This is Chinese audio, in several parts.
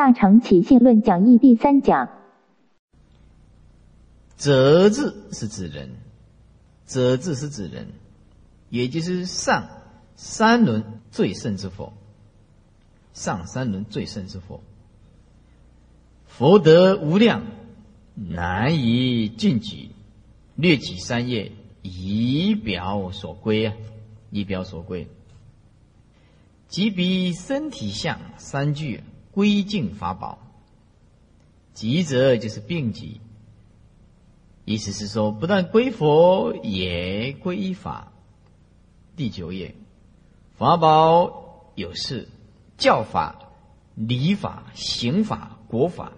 大乘起信论讲义第三讲。则字是指人，则字是指人，也就是上三轮最胜之佛。上三轮最胜之佛，佛德无量，难以尽举。略举三页，以表所归啊，以表所归。即彼身体相三句归敬法宝，吉则就是并举，意思是说，不但归佛，也归法。第九页，法宝有四。教法、礼法、刑法、国法，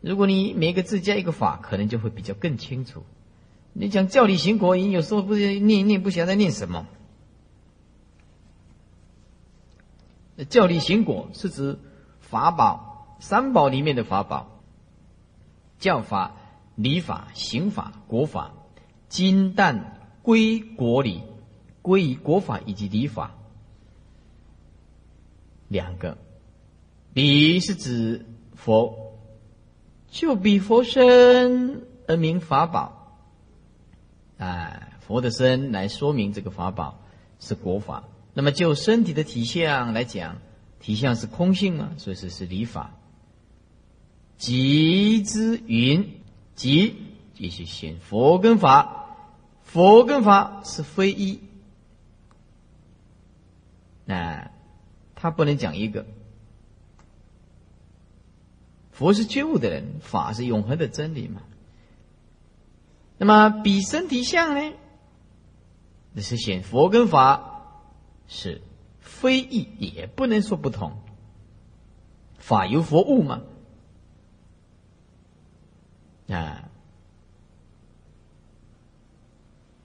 如果你每个字加一个法，可能就会比较更清楚。你讲教、理、行、国，你有时候不是念念不晓得在念什么。教、理、行、国是指法宝三宝里面的法宝，教法、礼法、刑法、国法，金旦归国礼，归于国法以及礼法。两个，礼是指佛，就比佛身而名法宝，哎，佛的身来说明这个法宝是国法。那么就身体的体相来讲，体相是空性嘛，所以说是理法。即之云，即即是显佛跟法，佛跟法是非一，那。他不能讲一个，佛是觉悟的人，法是永恒的真理嘛。那么比身体相呢？那是显佛跟法是非异，也不能说不同。法由佛悟嘛，啊，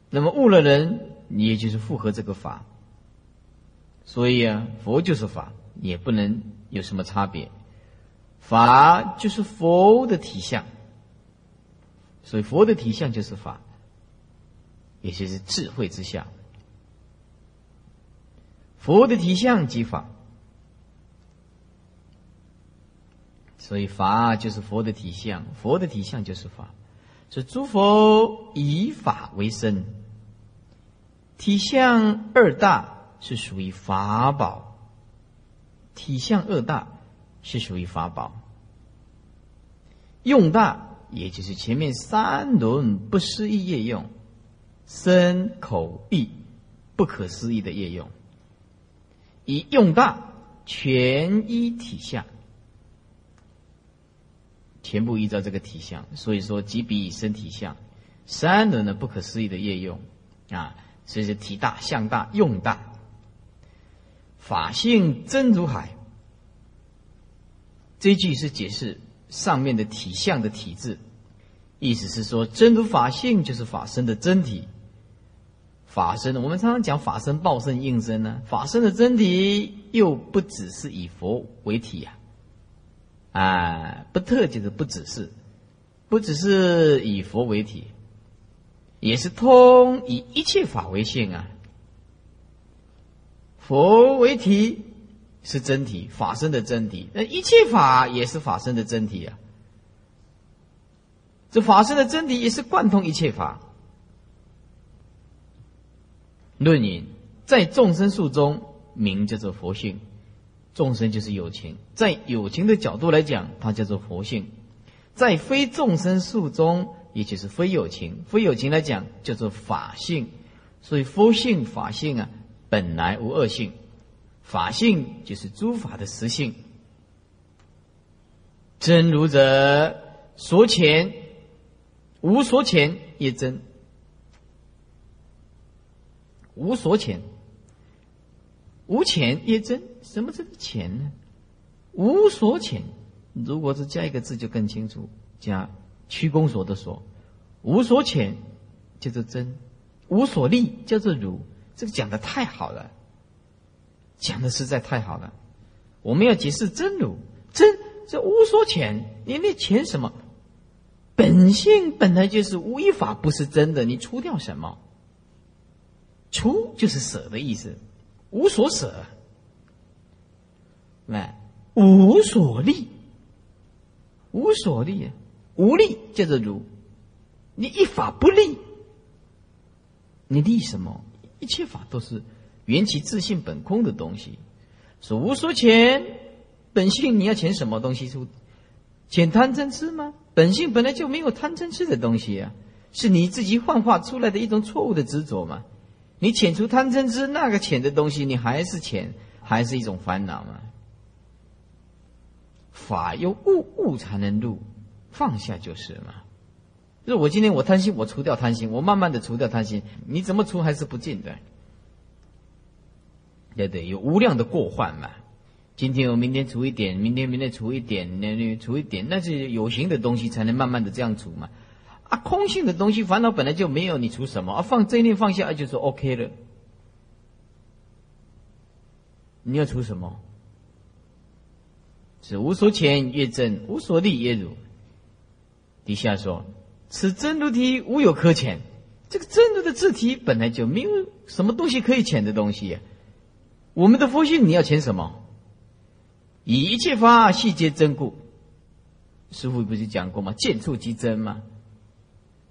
那么悟了人，你也就是符合这个法。所以啊，佛就是法，也不能有什么差别。法就是佛的体相，所以佛的体相就是法，也就是智慧之相。佛的体相即法，所以法就是佛的体相，佛的体相就是法。所以诸佛以法为身，体相二大。是属于法宝，体相二大是属于法宝，用大也就是前面三轮不思议业用，身口意不可思议的业用，以用大全一体相，全部依照这个体相，所以说即比身体相，三轮的不可思议的业用啊，所以是体大相大用大。法性真如海，这句是解释上面的体相的体质，意思是说真如法性就是法身的真体。法身，我们常常讲法身、报身、应身呢。法身的真体又不只是以佛为体呀，啊，不特就是不只是，不只是以佛为体，也是通以一切法为性啊。佛为体是真体，法身的真体。那一切法也是法身的真体啊。这法身的真体也是贯通一切法。论引在众生数中名叫做佛性，众生就是有情，在有情的角度来讲，它叫做佛性；在非众生数中，也就是非有情，非有情来讲叫做法性。所以佛性、法性啊。本来无恶性，法性就是诸法的实性。真如者所遣，无所遣也真。无所遣，无遣也真。什么是遣呢？无所遣，如果是加一个字就更清楚，加区公所的所。无所遣叫做真，无所立叫做如。这个讲的太好了，讲的实在太好了。我们要解释真如，真这无所遣，你那遣什么？本性本来就是无一法，不是真的。你除掉什么？出就是舍的意思，无所舍。来，无所立，无所立，无立叫做如。你一法不立，你立什么？一切法都是缘起自性本空的东西。说无所遣，本性你要钱什么东西出？遣贪嗔痴吗？本性本来就没有贪嗔痴的东西啊，是你自己幻化出来的一种错误的执着嘛。你遣除贪嗔痴，那个遣的东西，你还是遣，还是一种烦恼嘛。法有悟，悟才能入，放下就是嘛。就是我今天我贪心，我除掉贪心，我慢慢的除掉贪心，你怎么除还是不尽的。对对，有无量的过患嘛。今天我明天除一点，明天明天除一点，那那除一点，那是有形的东西才能慢慢的这样除嘛。啊，空性的东西烦恼本来就没有，你除什么？啊，放这一念放下就说 OK 了。你要除什么？是无所遣越真，无所立越如。底下说，此真如体无有可遣。这个真如的字体本来就没有什么东西可以遣的东西。我们的佛性你要遣什么？以一切法细皆真故，师傅不是讲过吗？见处即真吗？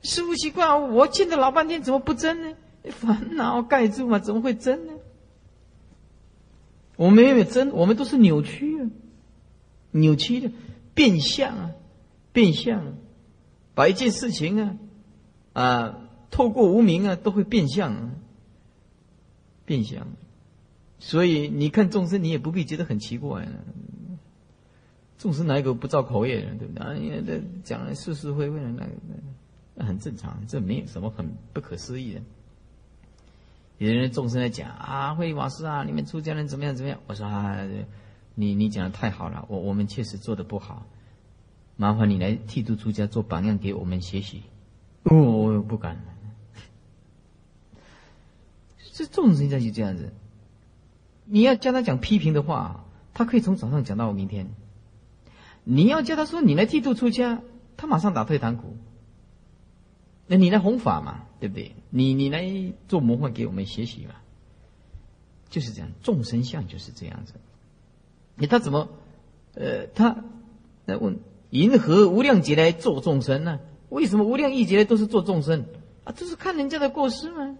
师傅奇怪，我见了老半天，怎么不真呢？烦恼盖住嘛，怎么会真呢？我们没有真，我们都是扭曲啊，扭曲的变相啊，变相，把一件事情啊，啊，透过无名啊，都会变相啊，变相。所以你看众生，你也不必觉得很奇怪。众生哪一个不造口业的，对不对？啊，这讲的是是非非的，那个那很正常，这没有什么很不可思议的。有的人众生在讲啊，慧法师啊，你们出家人怎么样怎么样？我说啊，你你讲的太好了，我我们确实做的不好，麻烦你来剃度出家做榜样给我们学习。哦，我不敢。这众生现在就这样子。你要叫他讲批评的话，他可以从早上讲到明天。你要叫他说你来剃度出家，他马上打退堂鼓。那你来弘法嘛，对不对？你你来做模范给我们学习嘛，就是这样。众生相就是这样子。你他怎么，呃，他来问：银河无量劫来做众生呢？为什么无量亿劫来都是做众生啊？这是看人家的过失吗？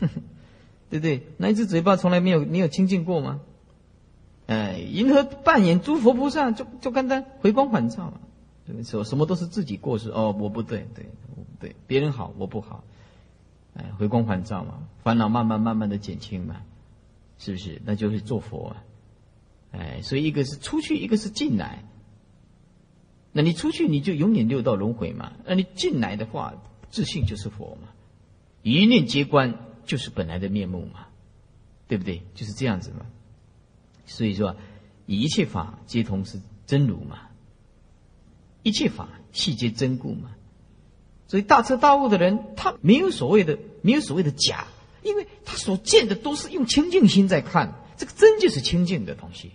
对不对？那一只嘴巴从来没有没有清净过吗？哎，银河扮演诸佛菩萨，就就跟他回光返照嘛。对，说什么都是自己过失哦，我不对，对，我不对，别人好，我不好。哎，回光返照嘛，烦恼慢慢慢慢的减轻嘛，是不是？那就是做佛啊。哎，所以一个是出去，一个是进来。那你出去，你就永远六道轮回嘛。那你进来的话，自信就是佛嘛，一念皆观。就是本来的面目嘛，对不对？就是这样子嘛。所以说，一切法皆同是真如嘛，一切法细皆真故嘛。所以大彻大悟的人，他没有所谓的，没有所谓的假，因为他所见的都是用清净心在看，这个真就是清净的东西。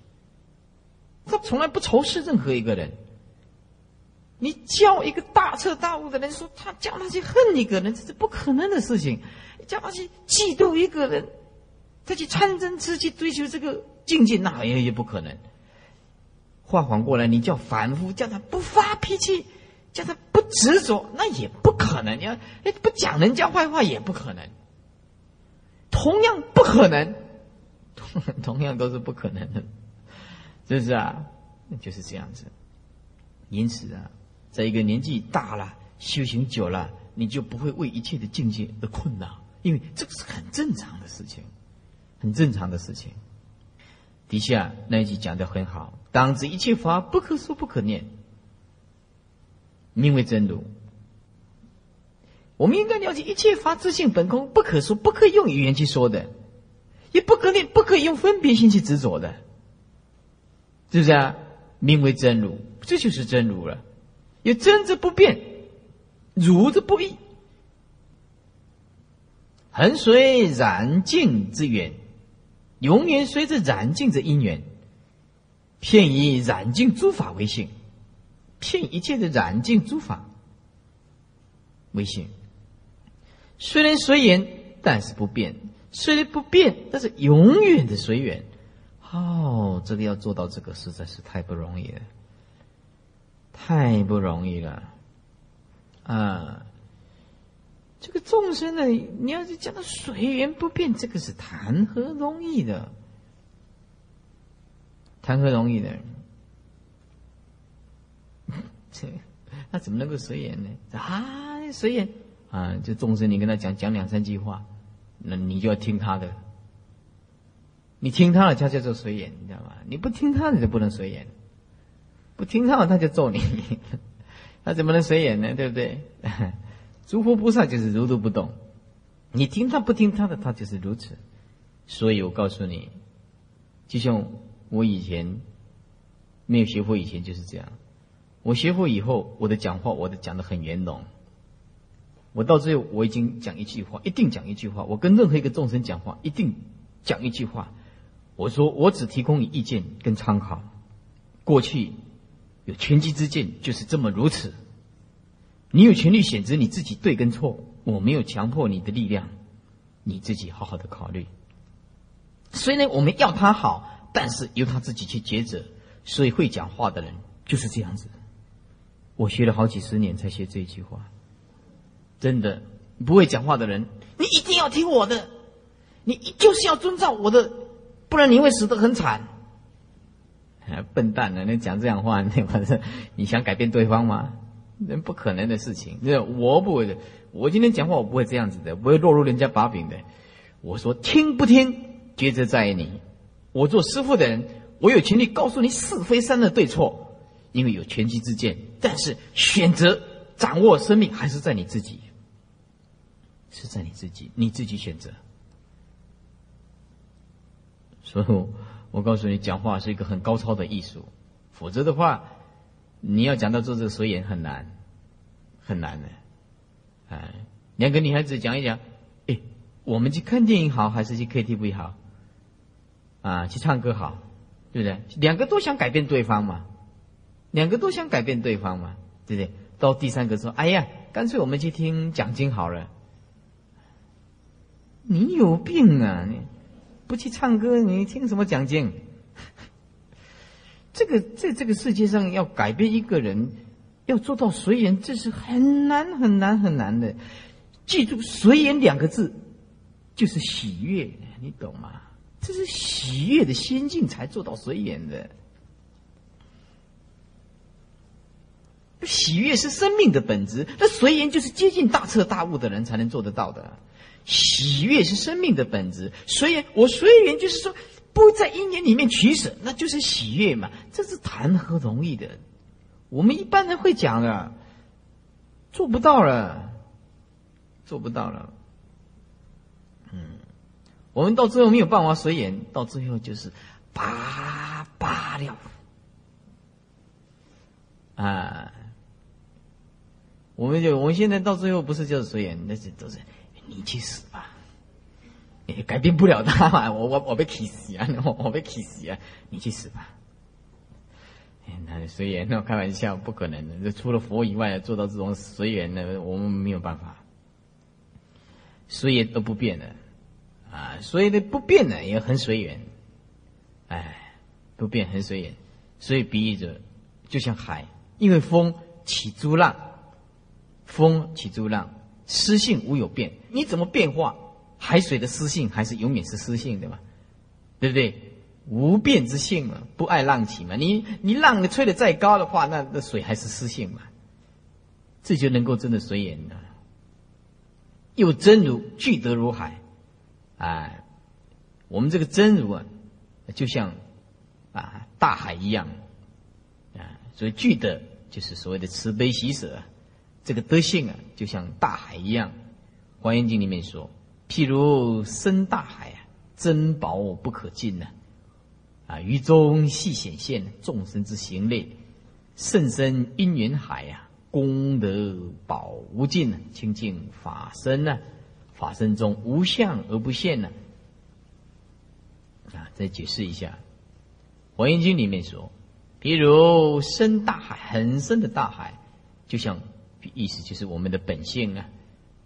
他从来不仇视任何一个人。你叫一个大彻大悟的人说他叫他去恨一个人，这是不可能的事情。叫他去嫉妒一个人，他去贪嗔痴去追求这个境界，那也也不可能。话反过来，你叫反复叫他不发脾气，叫他不执着，那也不可能。你要哎不讲人家坏话也不可能，同样不可能，同样都是不可能的，是不是啊？就是这样子。因此啊，在一个年纪大了、修行久了，你就不会为一切的境界而困扰。因为这个是很正常的事情，很正常的事情。底下那一句讲的很好：“当知一切法不可说不可念，名为真如。”我们应该了解一切法自性本空，不可说，不可以用语言去说的，也不可念，不可以用分别心去执着的，是不是啊？名为真如，这就是真如了。有真之不变，如之不异。恒随染净之缘，永远随着染净之因缘。骗以染净诸法为性，骗一切的染净诸法为性。虽然随缘，但是不变；虽然不变，但是永远的随缘。哦，这个要做到这个，实在是太不容易了。太不容易了啊！这个众生呢，你要是讲到随缘不变，这个是谈何容易的？谈何容易的？这他怎么能够随缘呢？啊，随缘啊！就众生，你跟他讲讲两三句话，那你就要听他的。你听他的，他叫做随缘，你知道吗？你不听他的，就不能随缘。不听他的，他就揍你。他怎么能随缘呢？对不对？诸佛菩萨就是如如不动。你听他不听他的，他就是如此。所以我告诉你，就像我以前没有学佛以前就是这样。我学佛以后，我的讲话我都讲的很圆融。我到最后我已经讲一句话，一定讲一句话。我跟任何一个众生讲话，一定讲一句话。我说，我只提供你意见跟参考。过去有权机之见，就是这么如此。你有权利选择你自己对跟错，我没有强迫你的力量，你自己好好的考虑。虽然我们要他好，但是由他自己去抉择。所以会讲话的人就是这样子。我学了好几十年才学这一句话，真的不会讲话的人，你一定要听我的，你就是要遵照我的。不然你会死得很惨。笨蛋呢？你讲这样话，你反正你想改变对方吗？人不可能的事情。那我不会的。我今天讲话，我不会这样子的，不会落入人家把柄的。我说听不听，抉择在于你。我做师傅的人，我有权利告诉你是非善恶对错，因为有权机之见。但是选择掌握生命，还是在你自己，是在你自己，你自己选择。所以，我告诉你，讲话是一个很高超的艺术，否则的话，你要讲到做这个随缘很难，很难的。哎，两个女孩子讲一讲，哎，我们去看电影好还是去 KTV 好？啊，去唱歌好，对不对？两个都想改变对方嘛，两个都想改变对方嘛，对不对？到第三个说，哎呀，干脆我们去听讲经好了。你有病啊你！不去唱歌，你听什么讲经？这个在这个世界上要改变一个人，要做到随缘，这是很难很难很难的。记住“随缘”两个字，就是喜悦，你懂吗？这是喜悦的仙境才做到随缘的。喜悦是生命的本质，那随缘就是接近大彻大悟的人才能做得到的。喜悦是生命的本质，随缘我随缘就是说不在因缘里面取舍，那就是喜悦嘛。这是谈何容易的？我们一般人会讲的，做不到了，做不到了。嗯，我们到最后没有办法随缘，到最后就是拔拔了啊。我们就我们现在到最后不是就是随缘，那是都是。你去死吧！你改变不了他嘛，我我我被气死啊！我我被气死啊！你去死吧！那随缘，那开玩笑，不可能的。这除了佛以外，做到这种随缘的，我们没有办法。随缘都不变的啊，所以呢不变的也很随缘。哎，不变很随缘，所以比喻着就像海，因为风起诸浪，风起诸浪。湿性无有变，你怎么变化？海水的湿性还是永远是湿性的嘛？对不对？无变之性嘛，不爱浪起嘛。你你浪你吹的再高的话，那那水还是湿性嘛。这就能够真的随缘了。又真如聚德如海，哎，我们这个真如啊，就像啊大海一样啊，所以聚德就是所谓的慈悲喜舍。这个德性啊，就像大海一样，《华严经》里面说：“譬如深大海啊，珍宝不可尽呢。啊，于中细显现众生之行类，甚深因缘海呀，功德宝无尽呢，清净法身呢，法身中无相而不现呢。”啊，再解释一下，《华严经》里面说：“譬如深大海，很深的大海，就像。”意思就是我们的本性啊，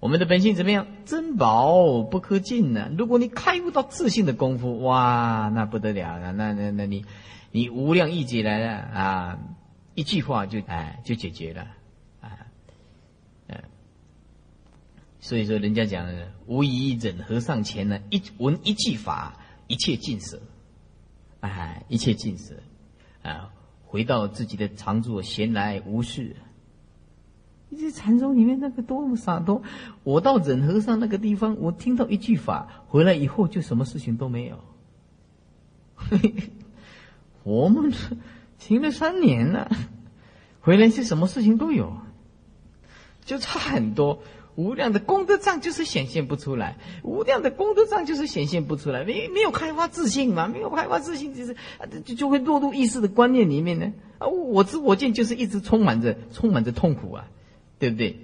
我们的本性怎么样？珍宝不可尽呢。如果你开悟到自信的功夫，哇，那不得了了。那那那你，你无量亿劫来了啊，一句话就哎就解决了，啊，嗯，所以说人家讲的无以忍和尚前呢，一闻一句法，一切尽舍，哎，一切尽舍，啊，回到自己的常住，闲来无事。这禅宗里面那个多么洒脱！我到忍和尚那个地方，我听到一句法，回来以后就什么事情都没有。我们停了三年了，回来是什么事情都有，就差很多。无量的功德藏就是显现不出来，无量的功德藏就是显现不出来，没没有开发自信嘛？没有开发自信，就是就就会落入意识的观念里面呢。啊，我知我见就是一直充满着充满着痛苦啊。对不对？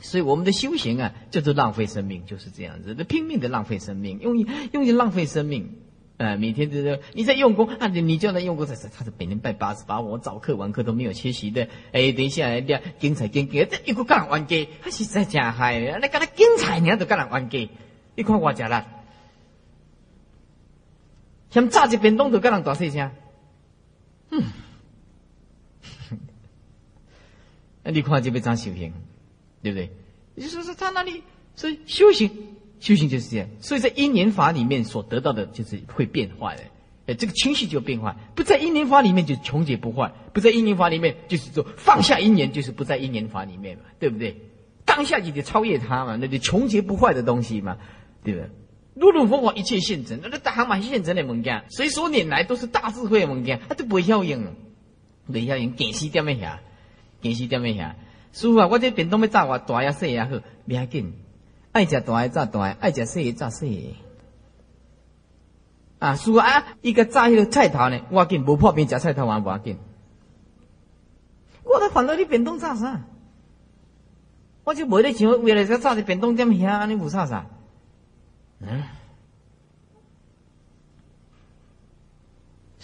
所以我们的修行啊，叫做浪费生命，就是这样子，拼命的浪费生命，用用于浪费生命，啊，每天都在你在用功啊，你你叫他用功，他他是每天拜八十八，我早课晚课都没有缺席的。哎，等一下，精彩精彩，这一个干玩家，他是在假嗨，那干他精彩，你都干人玩家，你看我讲啦，像炸一便当都干人大细声，嗯。那你看这边张修行，对不对？也就是说，他那里所以修行，修行就是这样。所以在因缘法里面所得到的，就是会变化的。哎，这个情绪就变化。不在因缘法里面就穷劫不坏，不在因缘法里面就是说放下因缘，就是不在因缘法里面嘛，对不对？当下就得超越它嘛，那就穷劫不坏的东西嘛，对不对？如如佛法一切现成，那那大行现成的物件，随所拈来都是大智慧的物件，它都不会效应，不会效应，见死点么下。电视点么下？师傅啊，我这便当要炸我大也细也好，不要紧。爱食大的炸大，爱食细的炸细。啊，师傅啊，一个炸迄个菜头呢，我紧无破病食菜头还无要紧。我都烦恼你便当炸啥？我就没得想为了这炸的便当点遐，你有啥啥？嗯。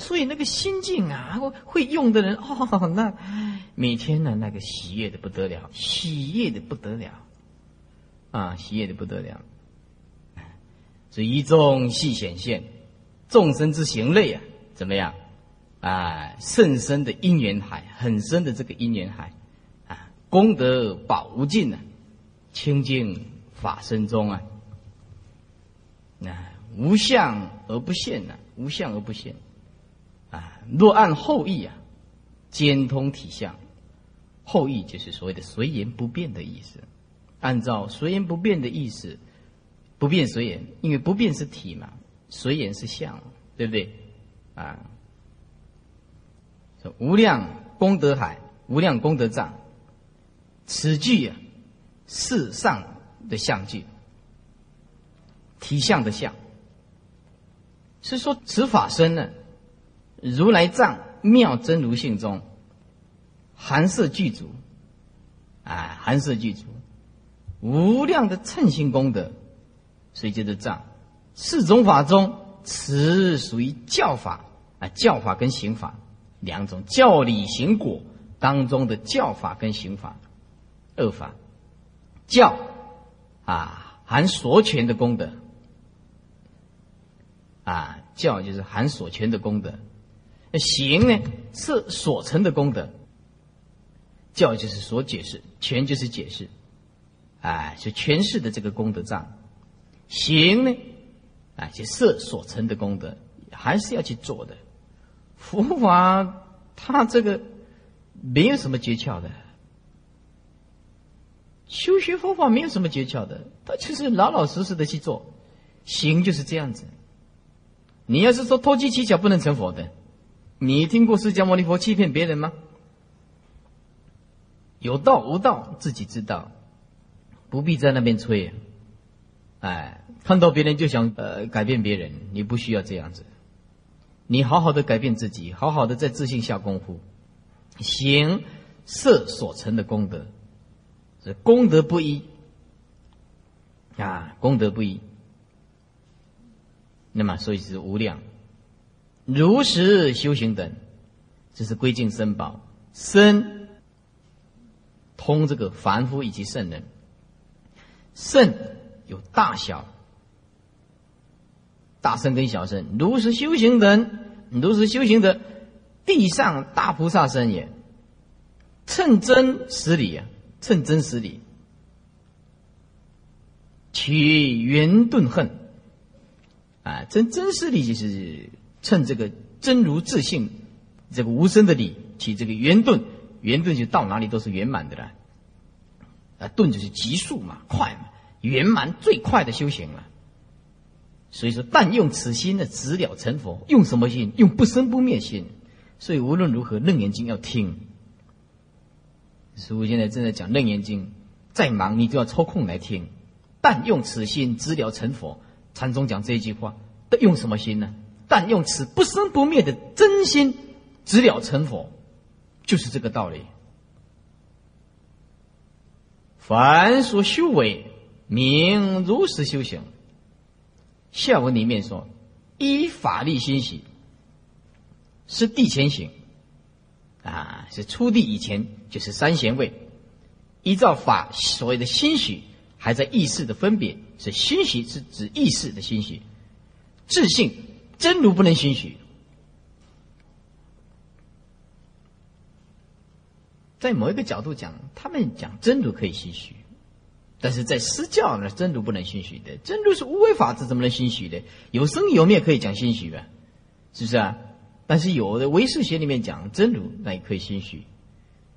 所以那个心境啊，会用的人哦，那每天呢，那个喜悦的不得了，喜悦的不得了，啊，喜悦的不得了。所以一众细显现，众生之行类啊，怎么样？啊，甚深的因缘海，很深的这个因缘海，啊，功德宝无尽啊，清净法身中啊，那无相而不现呐，无相而不现。啊，若按后义啊，兼通体相，后义就是所谓的随缘不变的意思。按照随缘不变的意思，不变随缘，因为不变是体嘛，随缘是相，对不对？啊，无量功德海，无量功德藏，此句啊，世上的相句，体相的相，是说此法身呢。如来藏妙真如性中，含摄具足，啊，含摄具足，无量的称心功德，所以叫做藏。四种法中，此属于教法啊，教法跟行法两种，教理行果当中的教法跟行法二法。教啊，含所权的功德，啊，教就是含所权的功德。行呢是所成的功德，教就是所解释，权就是解释，哎，是诠释的这个功德藏。行呢，哎，就色所成的功德，还是要去做的。佛法它这个没有什么诀窍的，修学佛法没有什么诀窍的，它就是老老实实的去做。行就是这样子。你要是说偷机取巧，不能成佛的。你听过释迦牟尼佛欺骗别人吗？有道无道自己知道，不必在那边吹。哎，看到别人就想呃改变别人，你不需要这样子。你好好的改变自己，好好的在自信下功夫，行色所成的功德，是功德不一啊，功德不一。那么所以是无量。如实修行等，这是归敬僧宝，僧通这个凡夫以及圣人。圣有大小，大圣跟小圣，如实修行等，如实修行的地上大菩萨身也。称真实理啊，称真实理，取圆顿恨啊，真真实理就是趁这个真如自性这个无声的理，起这个圆顿，圆顿就到哪里都是圆满的了。啊，顿就是急速嘛，快嘛，圆满最快的修行了。所以说，但用此心呢，直了成佛。用什么心？用不生不灭心。所以无论如何，《楞严经》要听。师父现在正在讲《楞严经》，再忙你都要抽空来听。但用此心，直了成佛。禅宗讲这一句话，用什么心呢？但用此不生不灭的真心，直了成佛，就是这个道理。凡所修为，名如实修行。下文里面说，依法力心喜，是地前行，啊，是出地以前就是三贤位，依照法所谓的欣喜，还在意识的分别，是欣喜是指意识的欣喜，自信真如不能欣喜。在某一个角度讲，他们讲真如可以心许，但是在私教呢，真如不能心许的。真如是无为法，这怎么能心许的？有生有灭可以讲心许吧？是不是啊？但是有的唯识学里面讲真如，那也可以心许。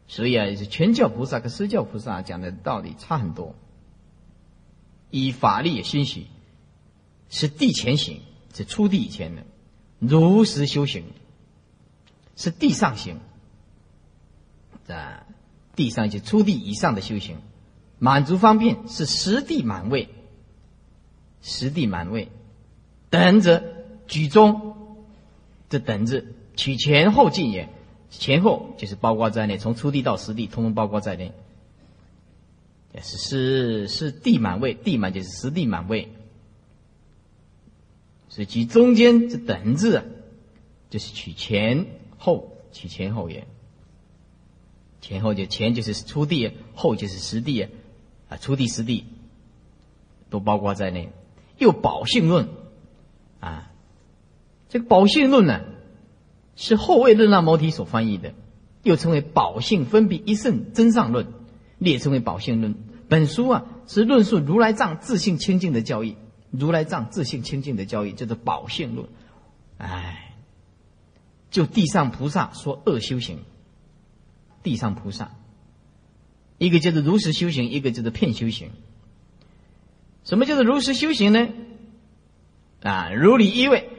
所以啊，是全教菩萨跟私教菩萨讲的道理差很多。以法力也心许，是地前行，是出地以前的；如实修行，是地上行。在地上就出地以上的修行，满足方便是实地满位，实地满位，等着举中，这等着取前后进也，前后就是包括在内，从出地到实地，通通包括在内。是是是地满位，地满就是实地满位，所以举中间这等字啊，就是取前后，取前后也。前后就前就是初地，后就是实地，啊，初地实地都包括在内。又宝性论，啊，这个宝性论呢，是后位论那摩提所翻译的，又称为宝性分别一圣真上论，列称为宝性论。本书啊是论述如来藏自性清净的教义，如来藏自性清净的教义叫做宝性论。哎，就地上菩萨说恶修行。地上菩萨，一个叫做如实修行，一个叫做骗修行。什么叫做如实修行呢？啊，如理一位，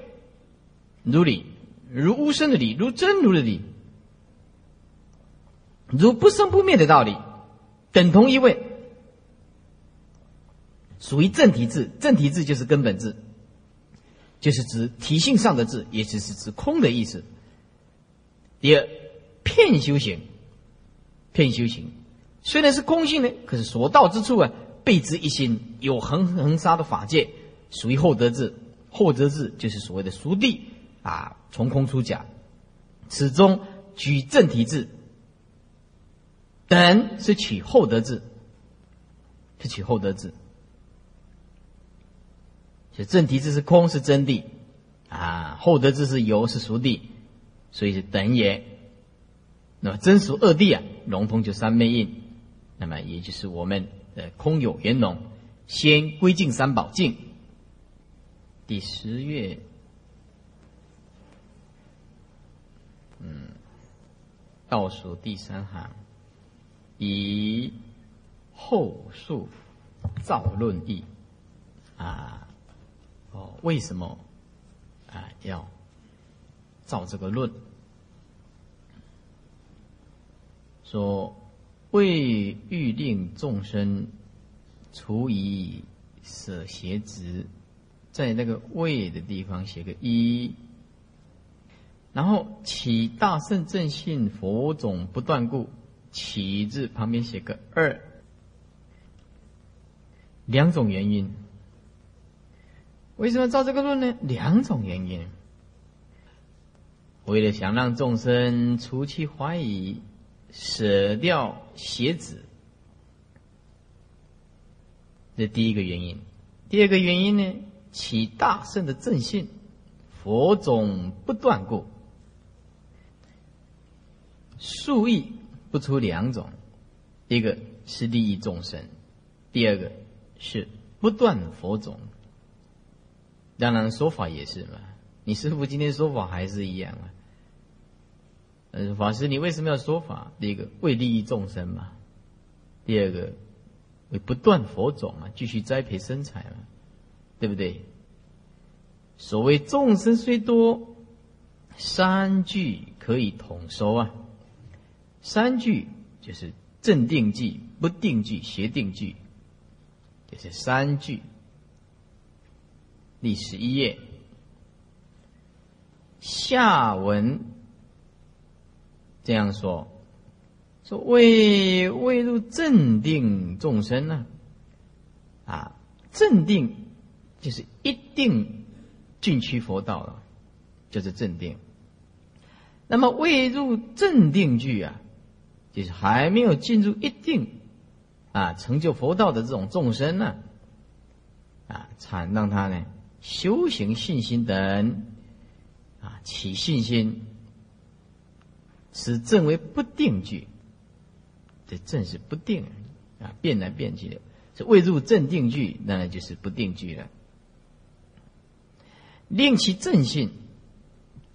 如理，如无生的理，如真如的理，如不生不灭的道理，等同一位，属于正体字。正体字就是根本字，就是指体性上的字，也就是指空的意思。第二，骗修行。骗修行，虽然是空性呢，可是所到之处啊，备之一心，有恒恒沙的法界，属于后得智。后得智就是所谓的熟地啊，从空出假，此中举正体字，等是取后得智，是取后得智。就正题字是空是真谛。啊，后得智是有是熟地，所以是等也。那么真属二谛啊，融通就三昧印，那么也就是我们的空有圆融，先归净三宝净。第十月，嗯，倒数第三行，以后述造论义。啊，哦，为什么啊要造这个论？说为欲令众生除以舍邪执，在那个为的地方写个一，然后起大圣正信佛种不断故，起字旁边写个二，两种原因。为什么造这个论呢？两种原因，为了想让众生除去怀疑。舍掉鞋子，这第一个原因。第二个原因呢，起大圣的正信，佛种不断故。数亿不出两种，一个是利益众生，第二个是不断佛种。当然说法也是嘛，你师傅今天说法还是一样啊。嗯，法师，你为什么要说法？第一个为利益众生嘛，第二个为不断佛种嘛，继续栽培生财嘛，对不对？所谓众生虽多，三句可以统收啊。三句就是正定句、不定句、邪定句，就是三句。第十一页下文这样说：说未未入正定众生呢？啊，正定就是一定进趋佛道了，就是正定。那么未入正定句啊？就是还没有进入一定啊成就佛道的这种众生呢，啊，禅让他呢修行信心等啊起信心，使正为不定句，这正是不定啊变来变去的，是未入正定句，那就是不定句了。令其正信，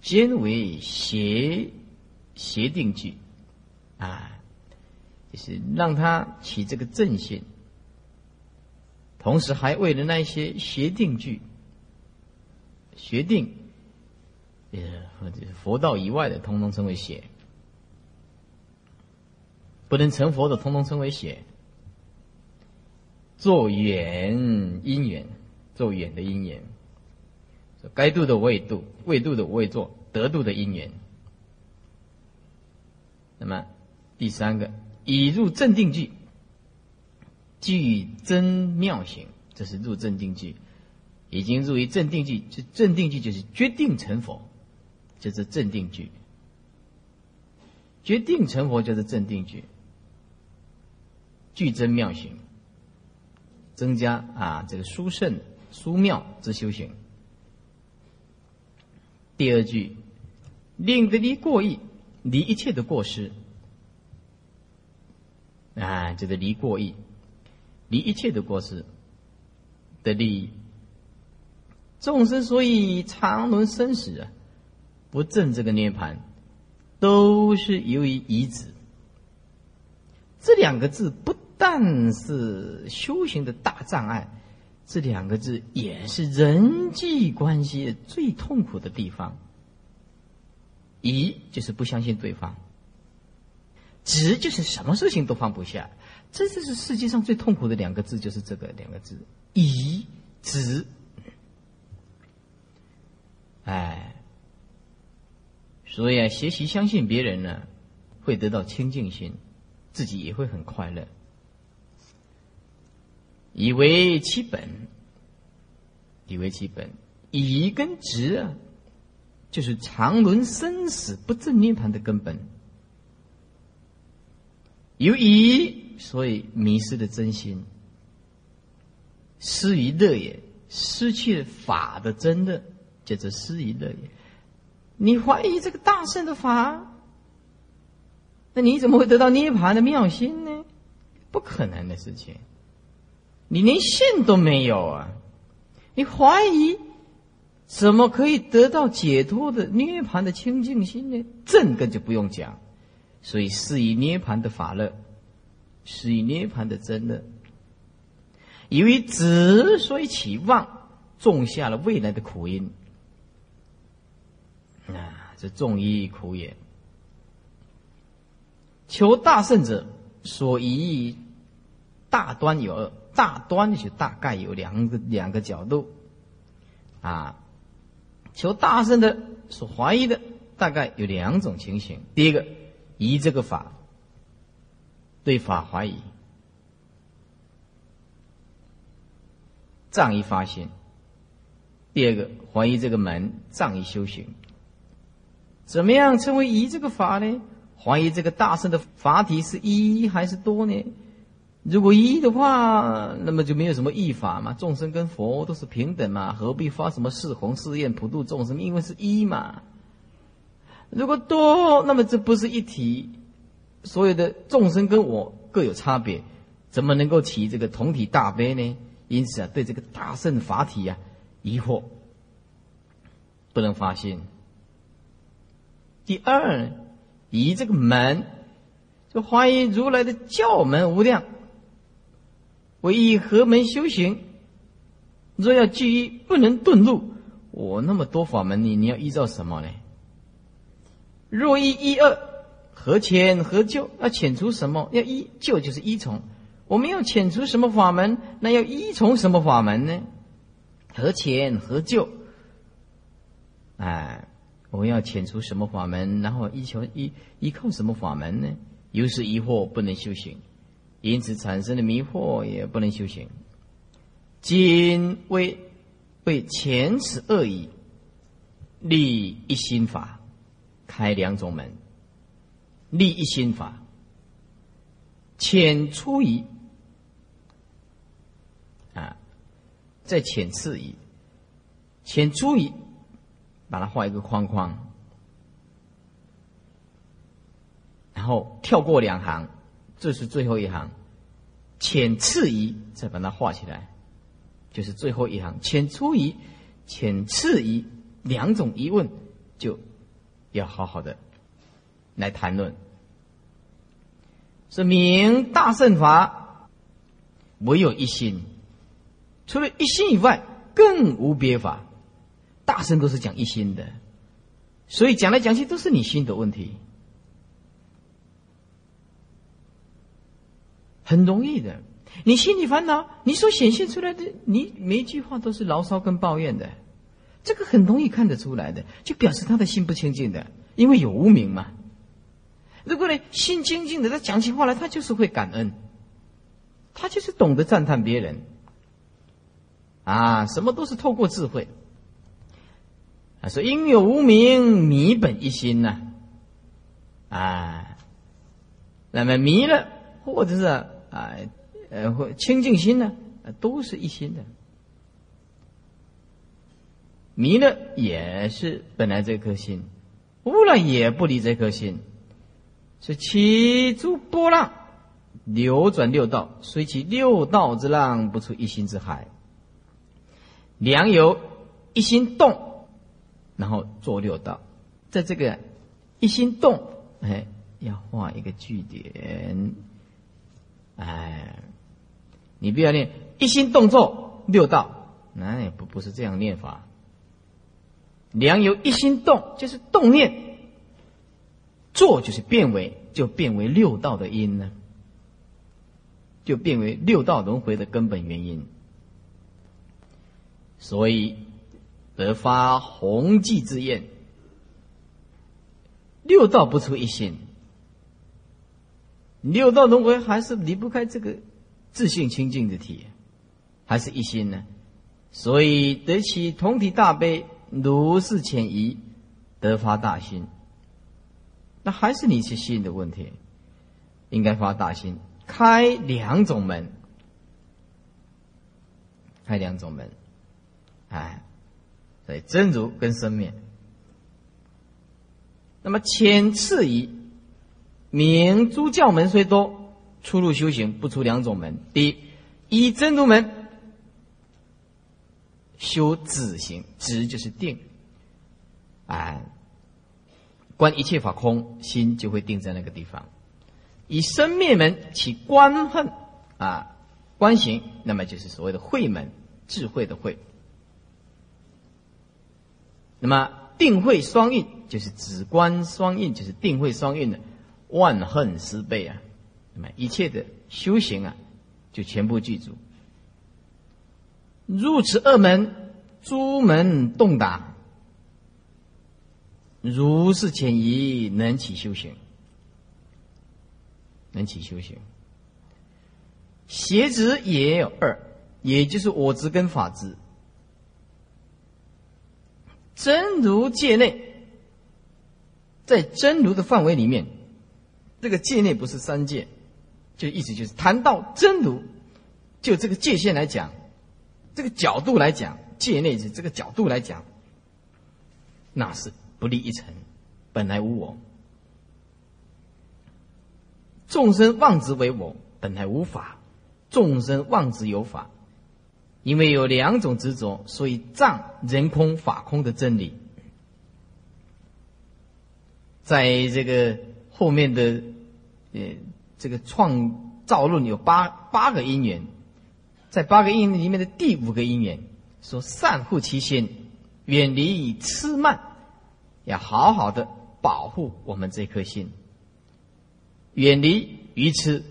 兼为邪邪定句。啊，就是让他起这个正信，同时还为了那些邪定句、邪定，呃，或者佛道以外的，通通称为邪；不能成佛的，通通称为邪。做远因缘，做远的因缘，该度的我也度，未度的我也做，得度的因缘。那么。第三个，已入正定句，具真妙行，这是入正定句，已经入于正定句，就正定句就是决定成佛，就是正定句。决定成佛就是正定句，具真妙行，增加啊这个殊胜殊妙之修行。第二句，令得离过意，离一切的过失。啊，就是离过意，离一切的过失的利益。众生所以常轮生死啊，不正这个涅盘，都是由于遗子。这两个字不但是修行的大障碍，这两个字也是人际关系最痛苦的地方。疑就是不相信对方。执就是什么事情都放不下，这就是世界上最痛苦的两个字，就是这个两个字：疑执。哎，所以啊，学习相信别人呢，会得到清净心，自己也会很快乐。以为其本，以为其本，以跟执啊，就是常轮生死不正涅盘的根本。由于所以迷失了真心，失于乐也，失去了法的真乐，叫做失于乐也。你怀疑这个大圣的法，那你怎么会得到涅槃的妙心呢？不可能的事情。你连信都没有啊！你怀疑，怎么可以得到解脱的涅槃的清净心呢？这个就不用讲。所以，是以涅盘的法乐，是以涅盘的真乐。由于之所以起妄，种下了未来的苦因。啊，这众一苦也。求大圣者，所疑大端有二，大端就大概有两个两个角度。啊，求大圣的所怀疑的，大概有两种情形。第一个。疑这个法，对法怀疑，仗义发心；第二个怀疑这个门，仗义修行。怎么样称为一这个法呢？怀疑这个大圣的法体是一还是多呢？如果一的话，那么就没有什么异法嘛，众生跟佛都是平等嘛，何必发什么四弘誓愿普度众生？因为是一嘛。如果多，那么这不是一体，所有的众生跟我各有差别，怎么能够起这个同体大悲呢？因此啊，对这个大圣法体啊疑惑，不能发心。第二，以这个门，就怀疑如来的教门无量，唯以何门修行？若要具一，不能顿入。我那么多法门，你你要依照什么呢？若依一二，何浅何旧？要遣除什么？要依旧就是依从。我们要遣除什么法门？那要依从什么法门呢？何浅何旧？哎，我们要遣除什么法门？然后依求依依靠什么法门呢？有时疑惑不能修行，因此产生的迷惑也不能修行。今为为前此恶已，立一心法，开两种门。立一心法，浅出疑啊，再浅次矣，浅出矣，把它画一个框框，然后跳过两行，这是最后一行，浅次疑，再把它画起来。就是最后一行，浅出疑、浅次疑两种疑问，就要好好的来谈论。是明大圣法，唯有一心，除了一心以外，更无别法。大声都是讲一心的，所以讲来讲去都是你心的问题，很容易的。你心里烦恼，你所显现出来的，你每一句话都是牢骚跟抱怨的，这个很容易看得出来的，就表示他的心不清净的，因为有无名嘛。如果呢心清净的，他讲起话来，他就是会感恩，他就是懂得赞叹别人，啊，什么都是透过智慧。说因有无名，迷本一心呐，啊，那么迷了，或者是啊。呃，或清净心呢，都是一心的。迷了也是本来这颗心，悟了也不离这颗心，是起诸波浪，流转六道，虽其六道之浪不出一心之海。良由一心动，然后做六道，在这个一心动，哎，要画一个句点，哎。你不要念一心动作六道，那也不不是这样念法。良由一心动，就是动念，做就是变为，就变为六道的因呢，就变为六道轮回的根本原因。所以得发弘济之愿，六道不出一心，六道轮回还是离不开这个。自信清净的体，还是一心呢？所以得起同体大悲，如是潜移，得发大心。那还是你去心的问题，应该发大心，开两种门，开两种门，哎，对，真如跟生灭。那么浅次一，明诸教门虽多。出入修行不出两种门，第一，以真如门修止行，止就是定，哎，观一切法空，心就会定在那个地方。以生灭门起观恨啊，观行，那么就是所谓的慧门，智慧的慧。那么定慧双运，就是止观双运，就是定慧双运的万恨十倍啊。那么一切的修行啊，就全部具足。入此二门，诸门洞达，如是潜移，能起修行，能起修行。邪执也有二，也就是我执跟法执。真如界内，在真如的范围里面，这个界内不是三界。就意思就是谈到真如，就这个界限来讲，这个角度来讲，界内是这个角度来讲，那是不立一尘，本来无我。众生妄执为我，本来无法；众生妄执有法，因为有两种执着，所以障人空法空的真理。在这个后面的呃这个创造论有八八个因缘，在八个因里面的第五个因缘说善护其心，远离以痴慢，要好好的保护我们这颗心。远离愚痴、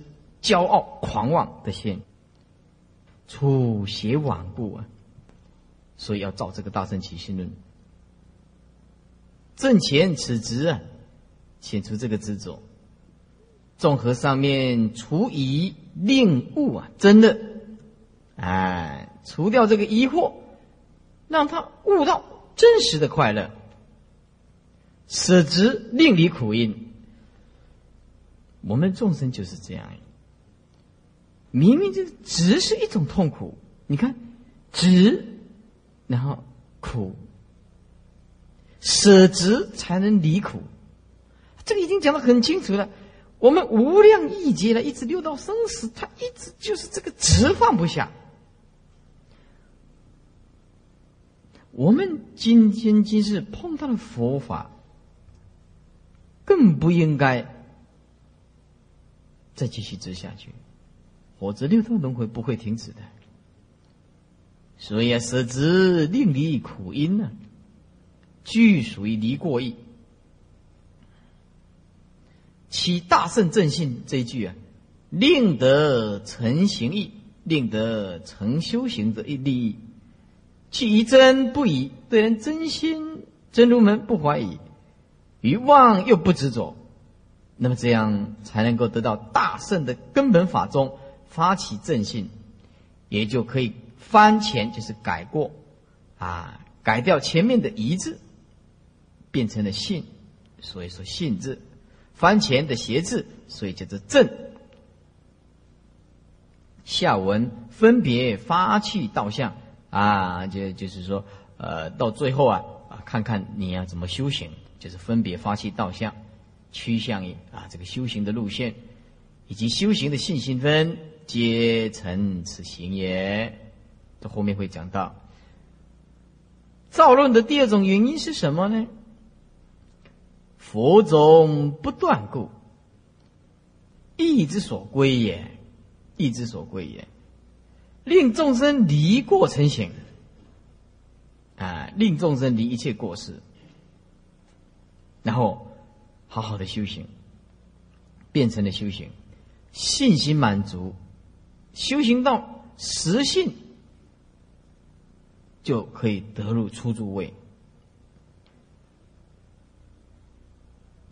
骄傲、狂妄的心，处邪罔顾啊！所以要照这个大圣起心论，正前此执啊，显出这个执着。综合上面除疑令悟啊，真的，哎，除掉这个疑惑，让他悟到真实的快乐，舍执令离苦因。我们众生就是这样，明明就只是一种痛苦。你看，执，然后苦，舍执才能离苦。这个已经讲的很清楚了。我们无量亿劫了，一直六道生死，他一直就是这个执放不下。我们今天今世碰到了佛法，更不应该。再继续执下去，否则六道轮回不会停止的。所以啊，舍执令离苦因呢，俱属于离过意。其大圣正信这一句啊，令得成行意，令得成修行者一利益。其疑真不疑，对人真心真如门不怀疑，于妄又不执着。那么这样才能够得到大圣的根本法中发起正信，也就可以翻前，就是改过，啊，改掉前面的疑字，变成了信，所以说信字，翻前的邪字，所以叫做正。下文分别发起道相，啊，就就是说，呃，到最后啊，啊，看看你要怎么修行，就是分别发起道相。趋向于啊，这个修行的路线，以及修行的信心分，皆成此行也。这后面会讲到。造论的第二种原因是什么呢？佛中不断故，义之所归也，义之所归也，令众生离过成行，啊，令众生离一切过失，然后。好好的修行，变成了修行，信心满足，修行到实信，就可以得入初住位，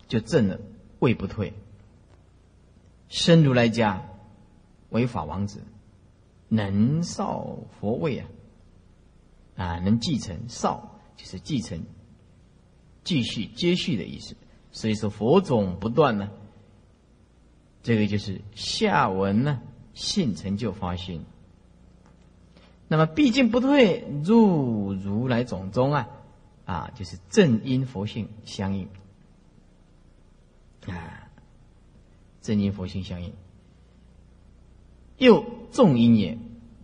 就证了位不退。生如来家，为法王子，能少佛位啊，啊，能继承少就是继承，继续接续的意思。所以说佛种不断呢，这个就是下文呢信成就发心。那么毕竟不退入如来种中啊，啊就是正因佛性相应啊，正因佛性相应，又众因也，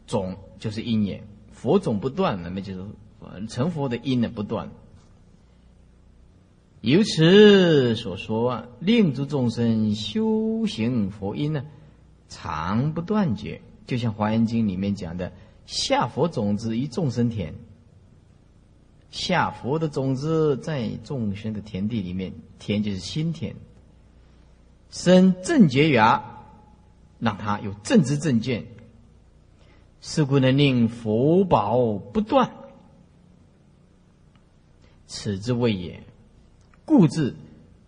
种就是因也，佛种不断，那么就是成佛的因呢不断。由此所说啊，令诸众生修行佛因呢，常不断绝。就像《华严经》里面讲的，下佛种子于众生田，下佛的种子在众生的田地里面，田就是心田，生正觉芽，让他有正知正见，是故能令佛宝不断，此之谓也。故字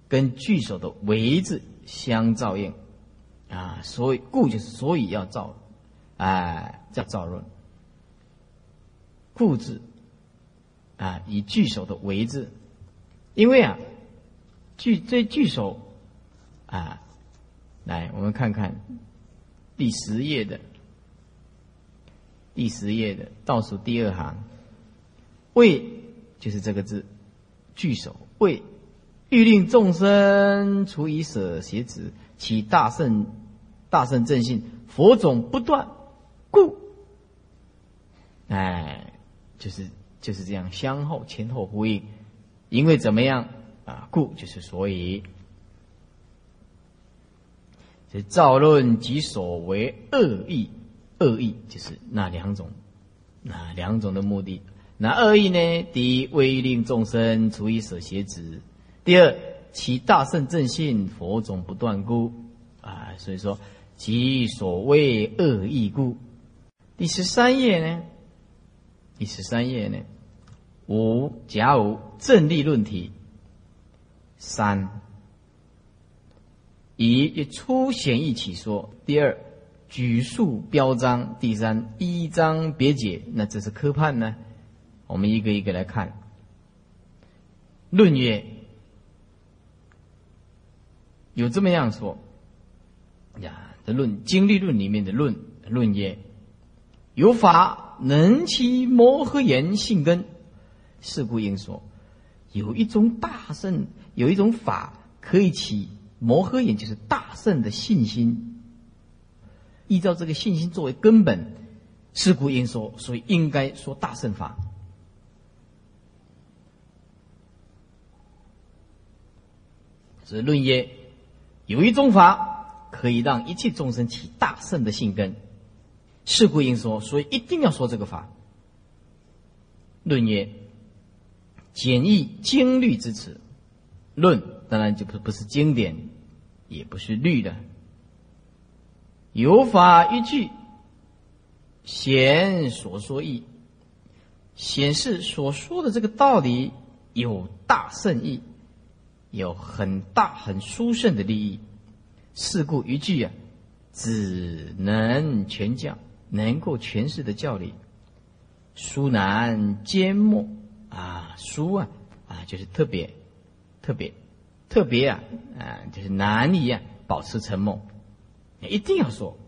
跟句首的为字相照应，啊，所以故就是所以要造，哎，叫造论。故字啊，以句首的为字，因为啊，句这句首啊，来我们看看第十页的第十页的倒数第二行，为就是这个字句首为。欲令众生除以舍邪子，其大圣大圣正信，佛种不断，故，哎，就是就是这样相后前后呼应，因为怎么样啊？故就是所以。这造论及所为恶意，恶意就是那两种，那两种的目的。那恶意呢？第一，为令众生除以舍邪子；第二，其大圣正信，佛种不断故。啊，所以说，即所谓恶意故。第十三页呢？第十三页呢？五甲五正立论题三。以一出显义起说，第二举数标章，第三依章别解。那这是科判呢？我们一个一个来看。论曰：有这么样说呀？的论经历论里面的论论曰：有法能起摩诃言性根，是故应说有一种大圣，有一种法可以起。摩诃眼就是大圣的信心，依照这个信心作为根本，是故应说，所以应该说大圣法。是论曰：有一种法可以让一切众生起大圣的性根，是故应说，所以一定要说这个法。论曰：简易经律之词，论当然就不不是经典。也不是律的，有法一句，显所说义，显示所说的这个道理有大圣意，有很大很殊胜的利益。是故一句啊，只能全教，能够诠释的教理，殊难缄默啊，殊啊啊，就是特别特别。特别啊，啊，就是难以啊保持沉默，一定要说。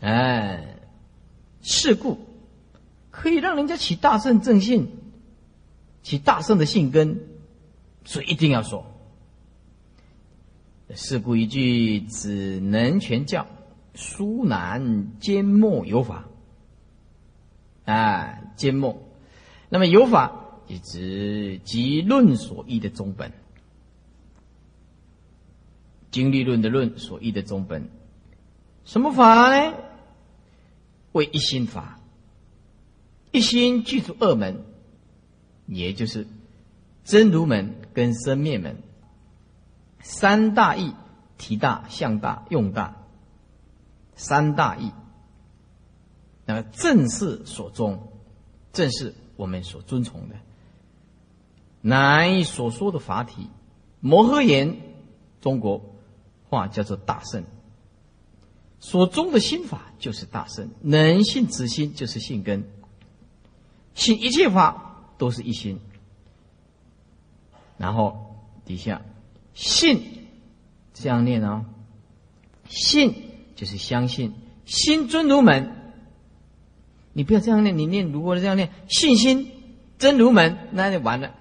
哎，是故可以让人家起大圣正信，起大圣的性根，所以一定要说。是故一句只能全教，殊难缄默有法。啊，缄默，那么有法。也指即论所译的宗本，经历论的论所译的宗本，什么法呢？为一心法，一心具足二门，也就是真如门跟生灭门，三大义：体大、相大、用大。三大义，那么正是所宗，正是我们所尊崇的。乃所说的法体，摩诃言，中国话叫做大圣。所中的心法就是大圣，能信此心就是信根，信一切法都是一心。然后底下信这样念哦，信就是相信，心尊如门。你不要这样念，你念如果是这样念，信心真如门，那就完了。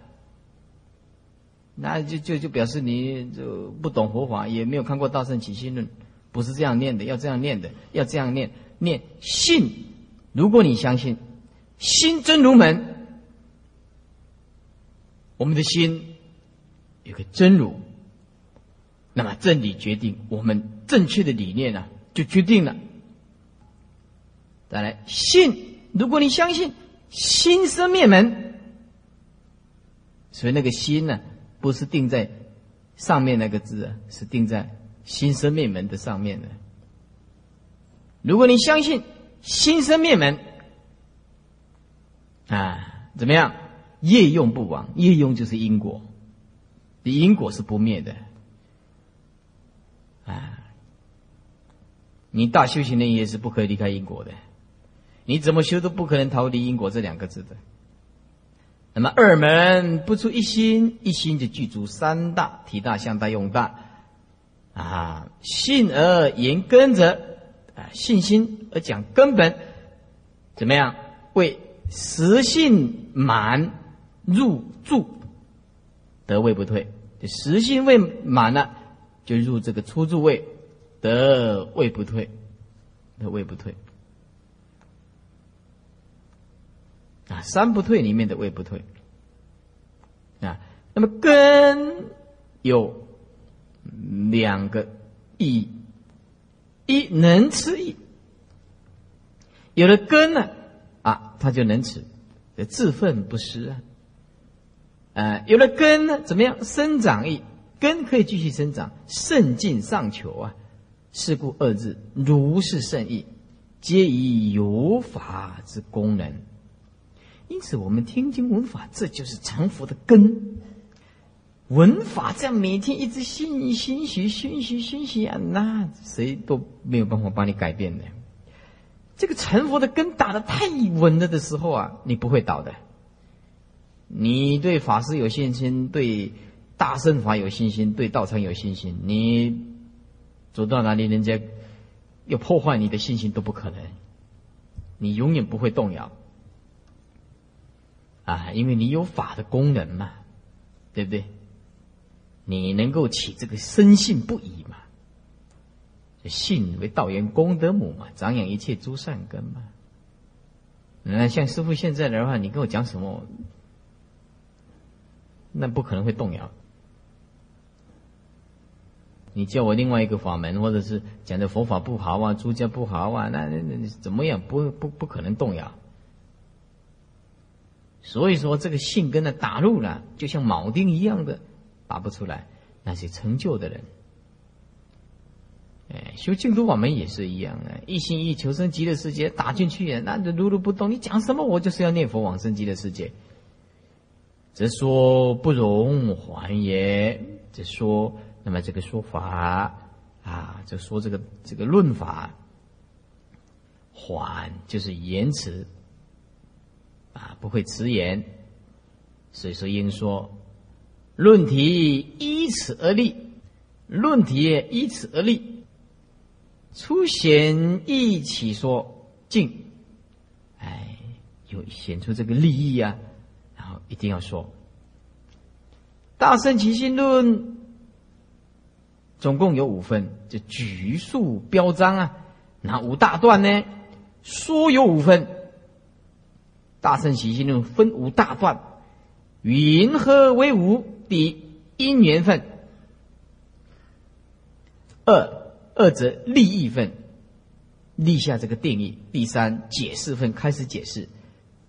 那就就就表示你就不懂佛法，也没有看过《大圣起心论》，不是这样念的，要这样念的，要这样念，念信。如果你相信，心真如门，我们的心有个真如，那么真理决定我们正确的理念呢，就决定了。再来信，如果你相信心生灭门，所以那个心呢？不是定在上面那个字啊，是定在心生灭门的上面的。如果你相信心生灭门，啊，怎么样？业用不亡，业用就是因果，因果是不灭的。啊，你大修行人也是不可以离开因果的，你怎么修都不可能逃离因果这两个字的。那么二门不出一心，一心就具足三大体大、相大、用大啊。信而言根者啊，信心而讲根本，怎么样？为实性满入住得位不退。就实性未满了，就入这个初住位，得位不退，得位不退。啊，三不退里面的位不退。啊，那么根有两个意义，一能吃意，有了根呢，啊，他就能吃，自奋不失啊。啊，有了根呢，怎么样？生长意，根可以继续生长，甚尽上求啊。是故二字如是甚意，皆以有法之功能。因此，我们听经闻法，这就是成佛的根。闻法这样每天一直熏熏习、熏习、熏习啊，那谁都没有办法帮你改变的。这个成佛的根打得太稳了的时候啊，你不会倒的。你对法师有信心，对大圣法有信心，对道场有信心，你走到哪里，人家要破坏你的信心都不可能。你永远不会动摇啊，因为你有法的功能嘛，对不对？你能够起这个深信不疑嘛？信为道源功德母嘛，长养一切诸善根嘛。那像师傅现在的话，你跟我讲什么？那不可能会动摇。你叫我另外一个法门，或者是讲的佛法不好啊，出家不好啊，那那那怎么样？不不不可能动摇。所以说，这个性根呢打入了，就像铆钉一样的拔不出来。那些成就的人，哎，修净土法门也是一样啊，一心一意求生极乐世界，打进去那就如如不动。你讲什么，我就是要念佛往生极乐世界。则说不容还也，则说那么这个说法啊，就说这个这个论法，缓就是言辞啊，不会迟言，所以说应说论题依此而立，论题依此而立，出显一起说静，哎，有显出这个利益啊。然后一定要说《大圣起心论》，总共有五分，就举数标章啊。那五大段呢？说有五分，《大圣起心论》分五大段，云何为五？第一，因缘分；二，二则利益分，立下这个定义；第三，解释分，开始解释。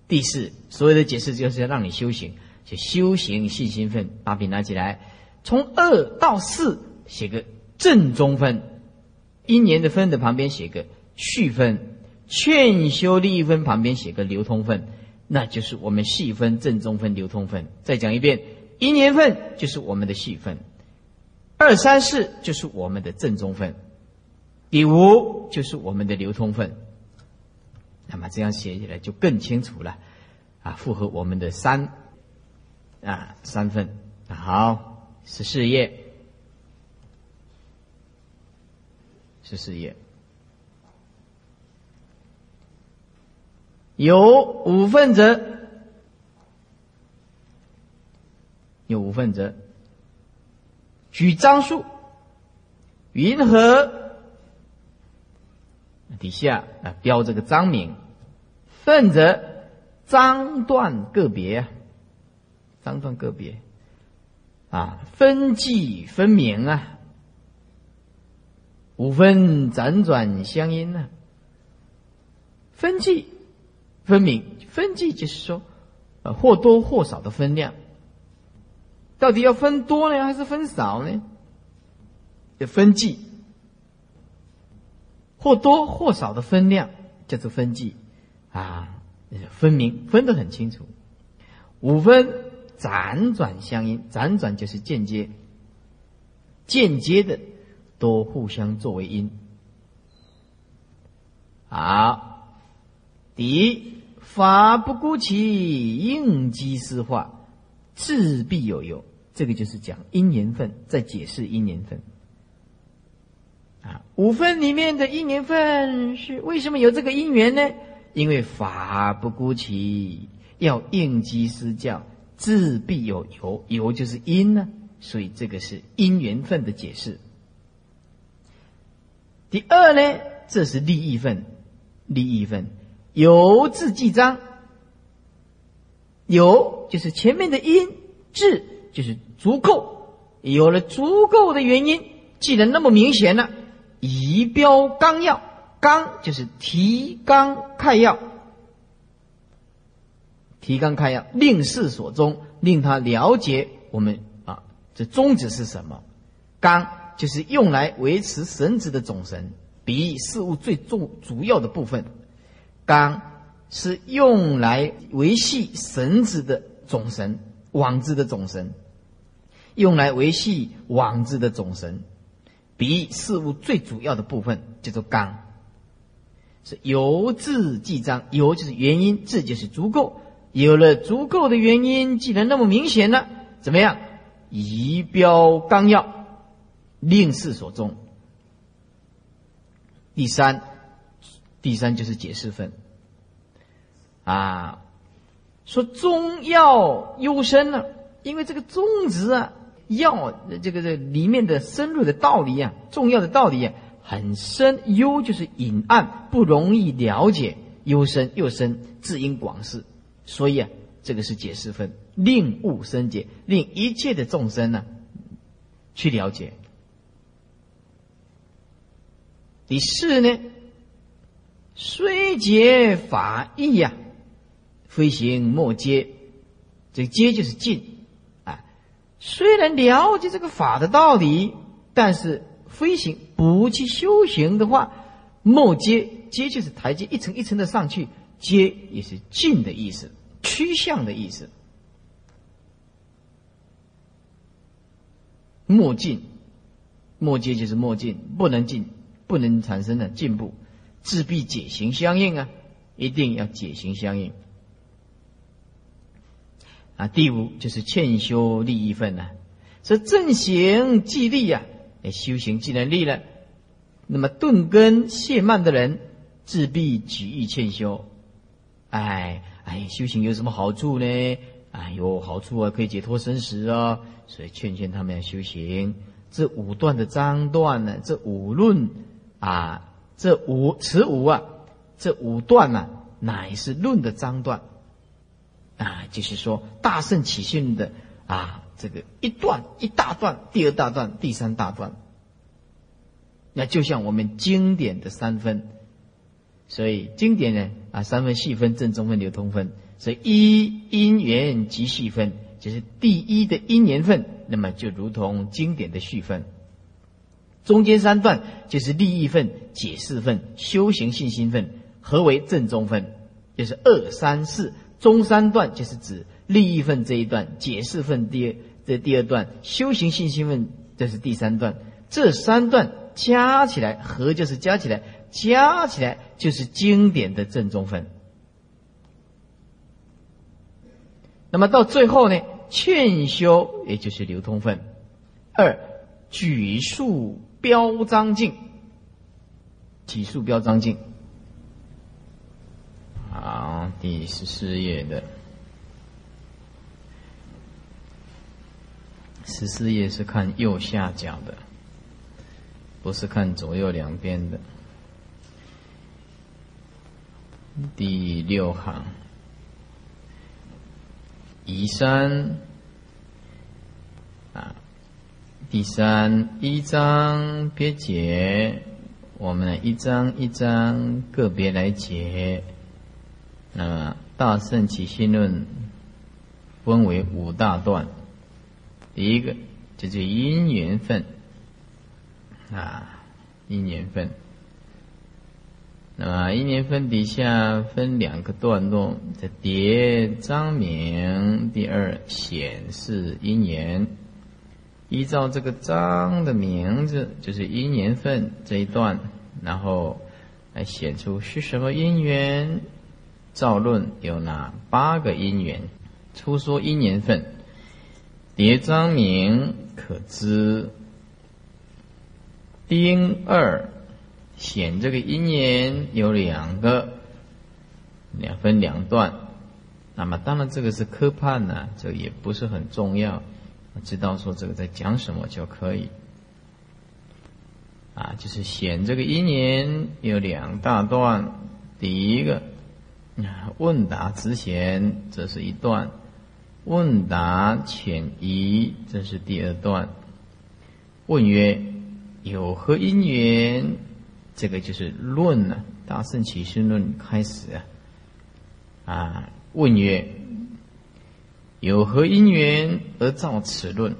第四，所有的解释就是要让你修行，就修行信心分，把笔拿起来，从二到四写个正中分，一年的分的旁边写个序分，劝修利益分旁边写个流通分，那就是我们细分、正中分、流通分。再讲一遍，一年份就是我们的细分，二三四就是我们的正中分，第五就是我们的流通分。那么这样写起来就更清楚了，啊，符合我们的三啊三份。好，十四页，十四页有五分则，有五分则，举章数，云何？底下啊标这个章名。分则章断个别，章断个别，啊，分际分明啊，五分辗转相因呢。分际分明，分际就是说，呃，或多或少的分量，到底要分多呢，还是分少呢？的分际，或多或少的分量叫做分际。啊，分明分得很清楚，五分辗转相因，辗转就是间接，间接的都互相作为因。好，第一法不孤其应机施化，自必有由，这个就是讲因缘分，在解释因缘分。啊，五分里面的因缘分是为什么有这个因缘呢？因为法不孤其要应机施教，自必有由，由就是因呢，所以这个是因缘分的解释。第二呢，这是利益分，利益分由字记章，由就是前面的因，字就是足够，有了足够的原因，既然那么明显了，仪标纲要，纲就是提纲概要，提纲概要令事所终，令他了解我们啊，这宗旨是什么？纲。就是用来维持神职的总神，比事物最重主要的部分。纲是用来维系神职的总神，网子的总神，用来维系网子的总神，比事物最主要的部分叫做纲。是由字记章，由就是原因，字就是足够。有了足够的原因，既然那么明显了，怎么样？仪标纲要。令事所终。第三，第三就是解释分啊，说中药幽深呢，因为这个中字啊，药这个这里面的深入的道理啊，重要的道理啊，很深，幽就是隐暗，不容易了解，幽深又深，字音广释，所以啊，这个是解释分，令物生解，令一切的众生呢，去了解。第四呢，虽解法义呀，飞行莫接，这个接就是进啊。虽然了解这个法的道理，但是飞行不去修行的话，莫接接就是台阶一层一层的上去，接也是进的意思，趋向的意思。莫进，莫接就是莫进，不能进。不能产生的进步，自必解行相应啊！一定要解行相应啊！第五就是欠修利益分呐，说正行既利呀，哎，修行既然利了，那么顿根懈慢的人，自必举意欠修。哎哎，修行有什么好处呢？哎，有好处啊，可以解脱生死啊，所以劝劝他们要修行。这五段的章段呢，这五论。啊，这五此五啊，这五段呢，乃是论的章段，啊，就是说大圣起信的啊，这个一段一大段，第二大段，第三大段，那就像我们经典的三分，所以经典呢啊，三分细分、正中分、流通分，所以一因缘即细分，就是第一的因缘分，那么就如同经典的续分。中间三段就是利益分、解释分、修行信心分。何为正中分？就是二三四。中三段就是指利益分这一段，解释分第二这第二段，修行信心分这是第三段。这三段加起来，合就是加起来，加起来就是经典的正中分。那么到最后呢，劝修也就是流通分。二举数。标章镜，起数标章镜。好，第十四页的十四页是看右下角的，不是看左右两边的。第六行，移山。第三一章别解，我们一章一章个别来解。那么《大圣起信论》分为五大段，第一个就是因缘分啊，因缘分。那么因缘分底下分两个段落：这叠章名，第二显示因缘。依照这个章的名字，就是因缘分这一段，然后来显出是什么因缘。造论有哪八个因缘？初说因缘分，叠章名可知。丁二显这个因缘有两个，两分两段。那么当然这个是科判呢，这也不是很重要，知道说这个在讲什么就可以。啊，就是显这个因缘有两大段，第一个问答之显，这是一段；问答浅疑，这是第二段。问曰：有何因缘？这个就是论呢，《大圣起心论》开始啊。啊，问曰：有何因缘而造此论？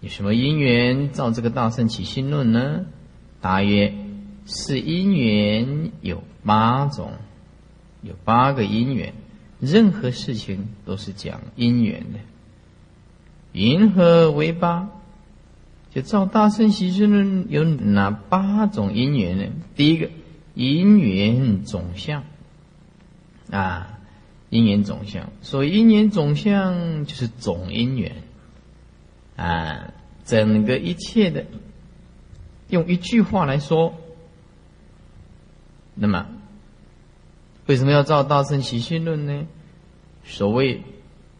有什么因缘造这个大圣起心论呢？答曰：是因缘有八种，有八个因缘。任何事情都是讲因缘的。云何为八？就造大圣起心论有哪八种因缘呢？第一个因缘总相啊，因缘总相。所以因缘总相就是总因缘。啊，整个一切的，用一句话来说，那么为什么要造大圣起心论呢？所谓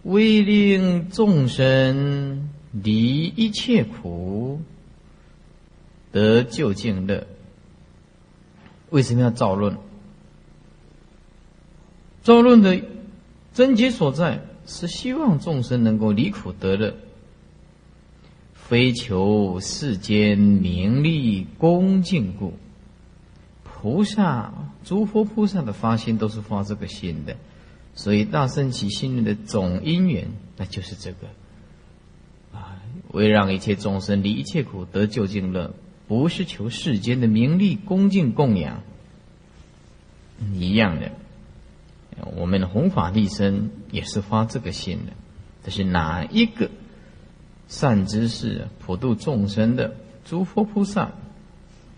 为令众生离一切苦，得究竟乐。为什么要造论？造论的症结所在是希望众生能够离苦得乐。非求世间名利恭敬故，菩萨诸佛菩萨的发心都是发这个心的，所以大圣起心论的总因缘，那就是这个啊，为让一切众生离一切苦得究竟乐，不是求世间的名利恭敬供养一样的。我们的弘法利生也是发这个心的，这是哪一个？善知识普度众生的诸佛菩萨，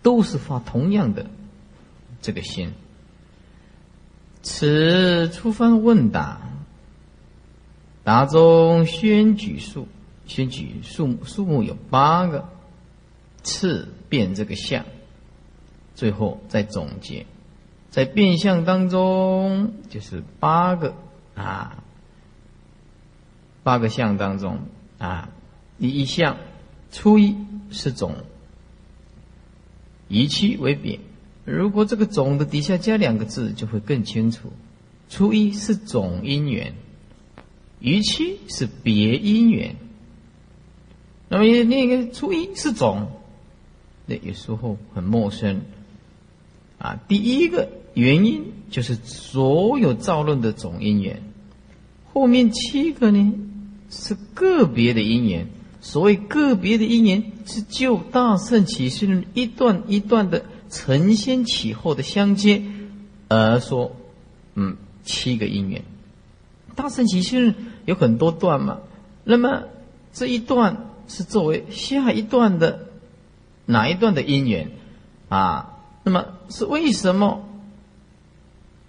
都是发同样的这个心。此初番问答，答中宣举数，宣举数数目有八个，次变这个相，最后再总结，在变相当中就是八个啊，八个相当中啊。第一项，初一是总，以期为扁。如果这个总的底下加两个字，就会更清楚。初一是总因缘，逾期是别因缘。那么另一个初一是总，那有时候很陌生。啊，第一个原因就是所有造论的总因缘，后面七个呢是个别的因缘。所谓个别的因缘，是就大圣起心论一段一段的承先启后的相接而说，嗯，七个因缘。大圣起心论有很多段嘛，那么这一段是作为下一段的哪一段的因缘啊？那么是为什么？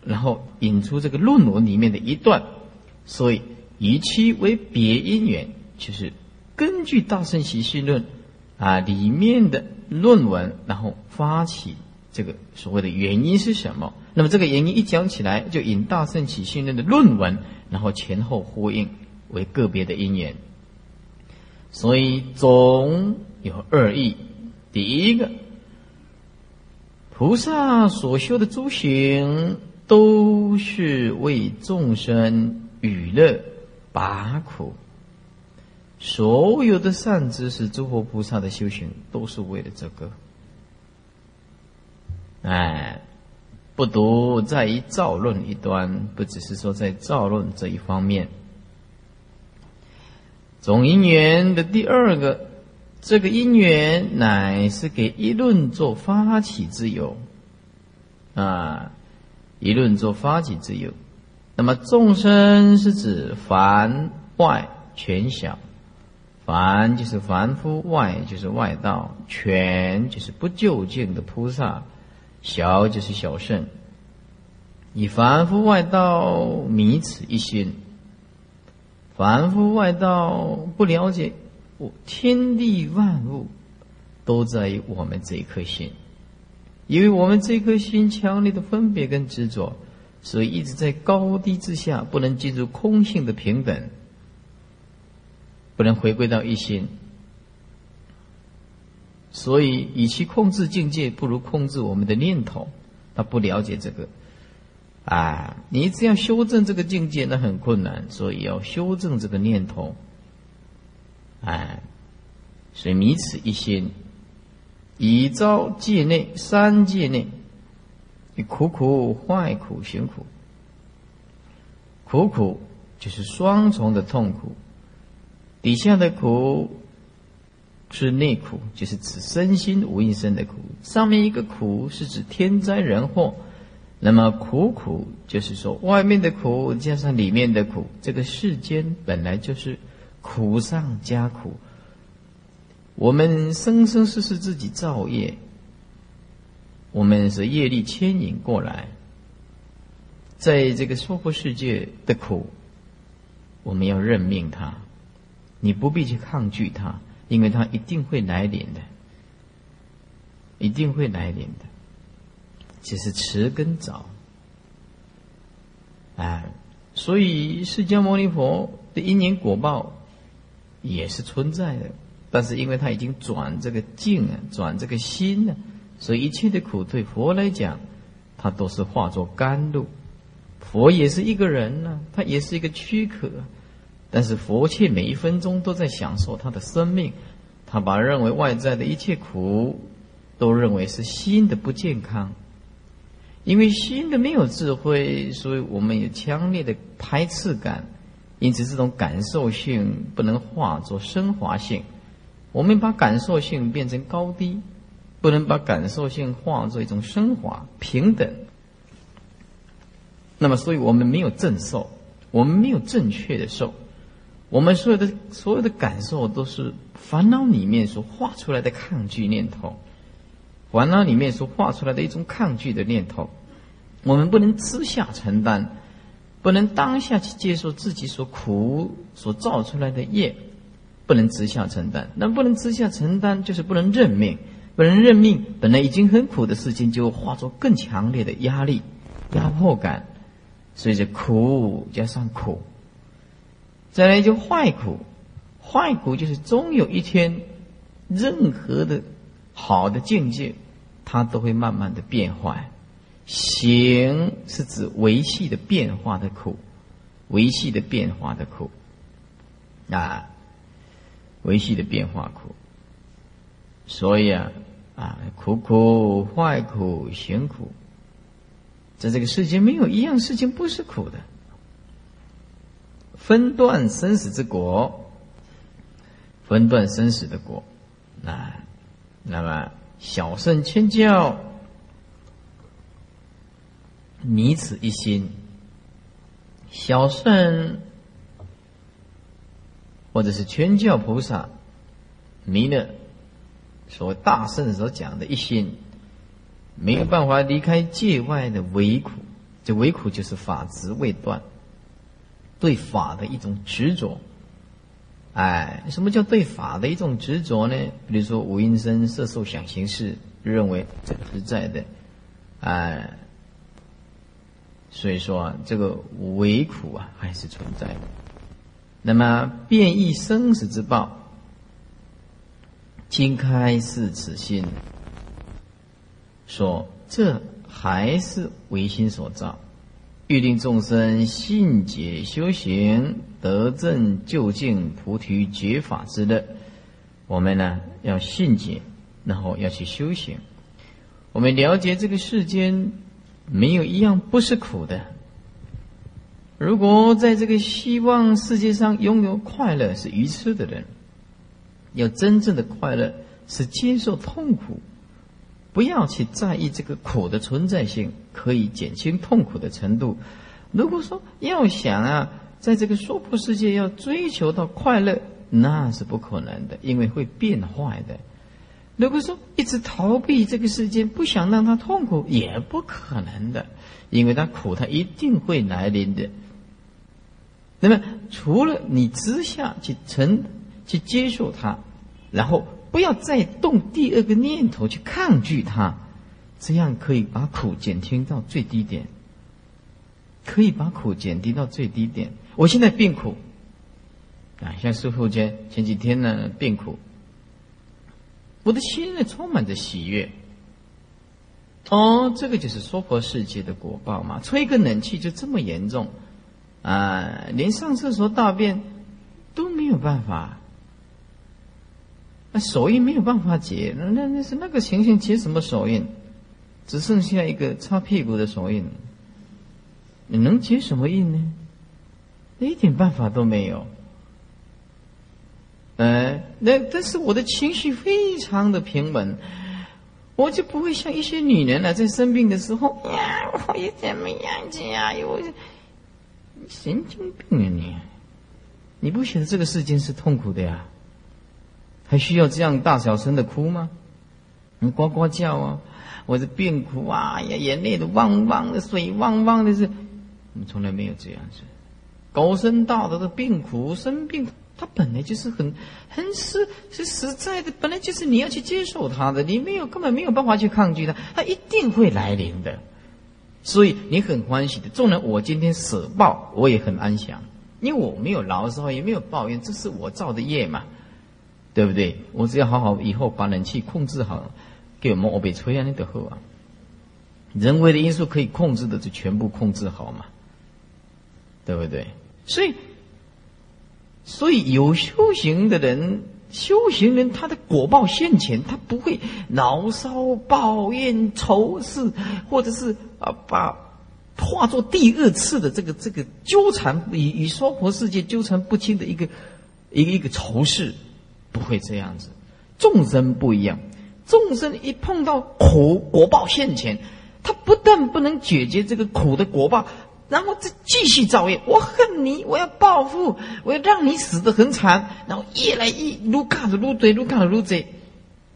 然后引出这个论文里面的一段，所以以其为别因缘，就是。根据《大圣习心论》啊里面的论文，然后发起这个所谓的原因是什么？那么这个原因一讲起来，就引《大圣起信论》的论文，然后前后呼应为个别的因缘。所以总有二义：第一个，菩萨所修的诸行，都是为众生娱乐拔苦。所有的善知识、诸佛菩萨的修行，都是为了这个。哎，不独在于造论一端，不只是说在造论这一方面。总因缘的第二个，这个因缘乃是给一论做发起之由。啊，一论做发起之由。那么众生是指凡外全小。凡就是凡夫，外就是外道，全就是不究竟的菩萨，小就是小圣。以凡夫外道迷此一心，凡夫外道不了解，我天地万物都在于我们这一颗心，因为我们这颗心强烈的分别跟执着，所以一直在高低之下，不能进入空性的平等，不能回归到一心。所以，与其控制境界，不如控制我们的念头。他不了解这个，啊，你只要修正这个境界，那很困难。所以要修正这个念头，哎，所以迷此一心，以招界内三界内。你苦苦坏苦行苦，苦苦就是双重的痛苦。底下的苦是内苦，就是指身心无应生的苦；上面一个苦是指天灾人祸。那么苦苦就是说外面的苦加上里面的苦，这个世间本来就是苦上加苦。我们生生世世自己造业。我们是业力牵引过来，在这个娑婆世界的苦，我们要认命它，你不必去抗拒它，因为它一定会来临的，一定会来临的，只是迟跟早。哎，所以释迦牟尼佛的因缘果报也是存在的，但是因为他已经转这个境啊，转这个心呢。所以一切的苦对佛来讲，他都是化作甘露。佛也是一个人呢，他也是一个躯壳，但是佛却每一分钟都在享受他的生命。他把认为外在的一切苦，都认为是心的不健康，因为心的没有智慧，所以我们有强烈的排斥感。因此，这种感受性不能化作升华性。我们把感受性变成高低。不能把感受性化作一种升华平等。那么，所以我们没有正受，我们没有正确的受，我们所有的所有的感受都是烦恼里面所画出来的抗拒念头，烦恼里面所画出来的一种抗拒的念头。我们不能私下承担，不能当下去接受自己所苦所造出来的业，不能直下承担。那不能直下承担，就是不能认命。不能认命，本来已经很苦的事情，就化作更强烈的压力、压迫感，所以这苦加上苦，再来就坏苦，坏苦就是终有一天，任何的好的境界，它都会慢慢的变坏。行是指维系的变化的苦，维系的变化的苦，啊，维系的变化苦，所以啊。啊，苦苦坏苦行苦，在这个世间没有一样事情不是苦的。分段生死之果，分段生死的果，啊，那么小圣千教迷此一心，小圣或者是全教菩萨弥勒。所大圣所讲的一心，没有办法离开界外的唯苦，这唯苦就是法执未断，对法的一种执着。哎，什么叫对法的一种执着呢？比如说五阴身色受想行识，认为这个是在的，哎，所以说啊这个唯苦啊还是存在的。那么变异生死之报。经开示此心，说这还是唯心所造，欲令众生信解修行，得证究竟菩提觉法之乐。我们呢要信解，然后要去修行。我们了解这个世间没有一样不是苦的。如果在这个希望世界上拥有快乐是愚痴的人。要真正的快乐是接受痛苦，不要去在意这个苦的存在性可以减轻痛苦的程度。如果说要想啊，在这个娑婆世界要追求到快乐，那是不可能的，因为会变坏的。如果说一直逃避这个世界，不想让它痛苦，也不可能的，因为它苦，它一定会来临的。那么，除了你之下去承。去接受它，然后不要再动第二个念头去抗拒它，这样可以把苦减轻到最低点。可以把苦减低到最低点。我现在变苦，啊，像师傅前前几天呢变苦，我的心呢充满着喜悦。哦，这个就是娑婆世界的果报嘛！吹个冷气就这么严重，啊，连上厕所大便都没有办法，那手印没有办法结，那那是那个情形结什么手印？只剩下一个擦屁股的手印，你能结什么印呢？一点办法都没有。哎，那但是我的情绪非常的平稳。我就不会像一些女人啊，在生病的时候呀，我也怎么样子呀？我神经病啊你！你不觉得这个世间是痛苦的呀？还需要这样大小声的哭吗？你呱呱叫啊！我的病苦啊呀，眼泪都汪汪的，水汪汪的，是，我们从来没有这样子，高深大德的病苦生病。它本来就是很很实是实在的，本来就是你要去接受它的，你没有根本没有办法去抗拒它，它一定会来临的。所以你很欢喜的，纵然我今天舍报，我也很安详，因为我没有牢骚，也没有抱怨，这是我造的业嘛，对不对？我只要好好以后把冷气控制好，给我们我被吹啊，你得喝啊。人为的因素可以控制的，就全部控制好嘛，对不对？所以。所以有修行的人，修行人他的果报现前，他不会牢骚、抱怨、仇视，或者是啊把化作第二次的这个这个纠缠与与娑婆世界纠缠不清的一个一个一个仇视，不会这样子。众生不一样，众生一碰到苦果报现前，他不但不能解决这个苦的果报。然后再继续造业，我恨你，我要报复，我要让你死得很惨。然后越来越撸卡子撸嘴，撸卡子撸嘴，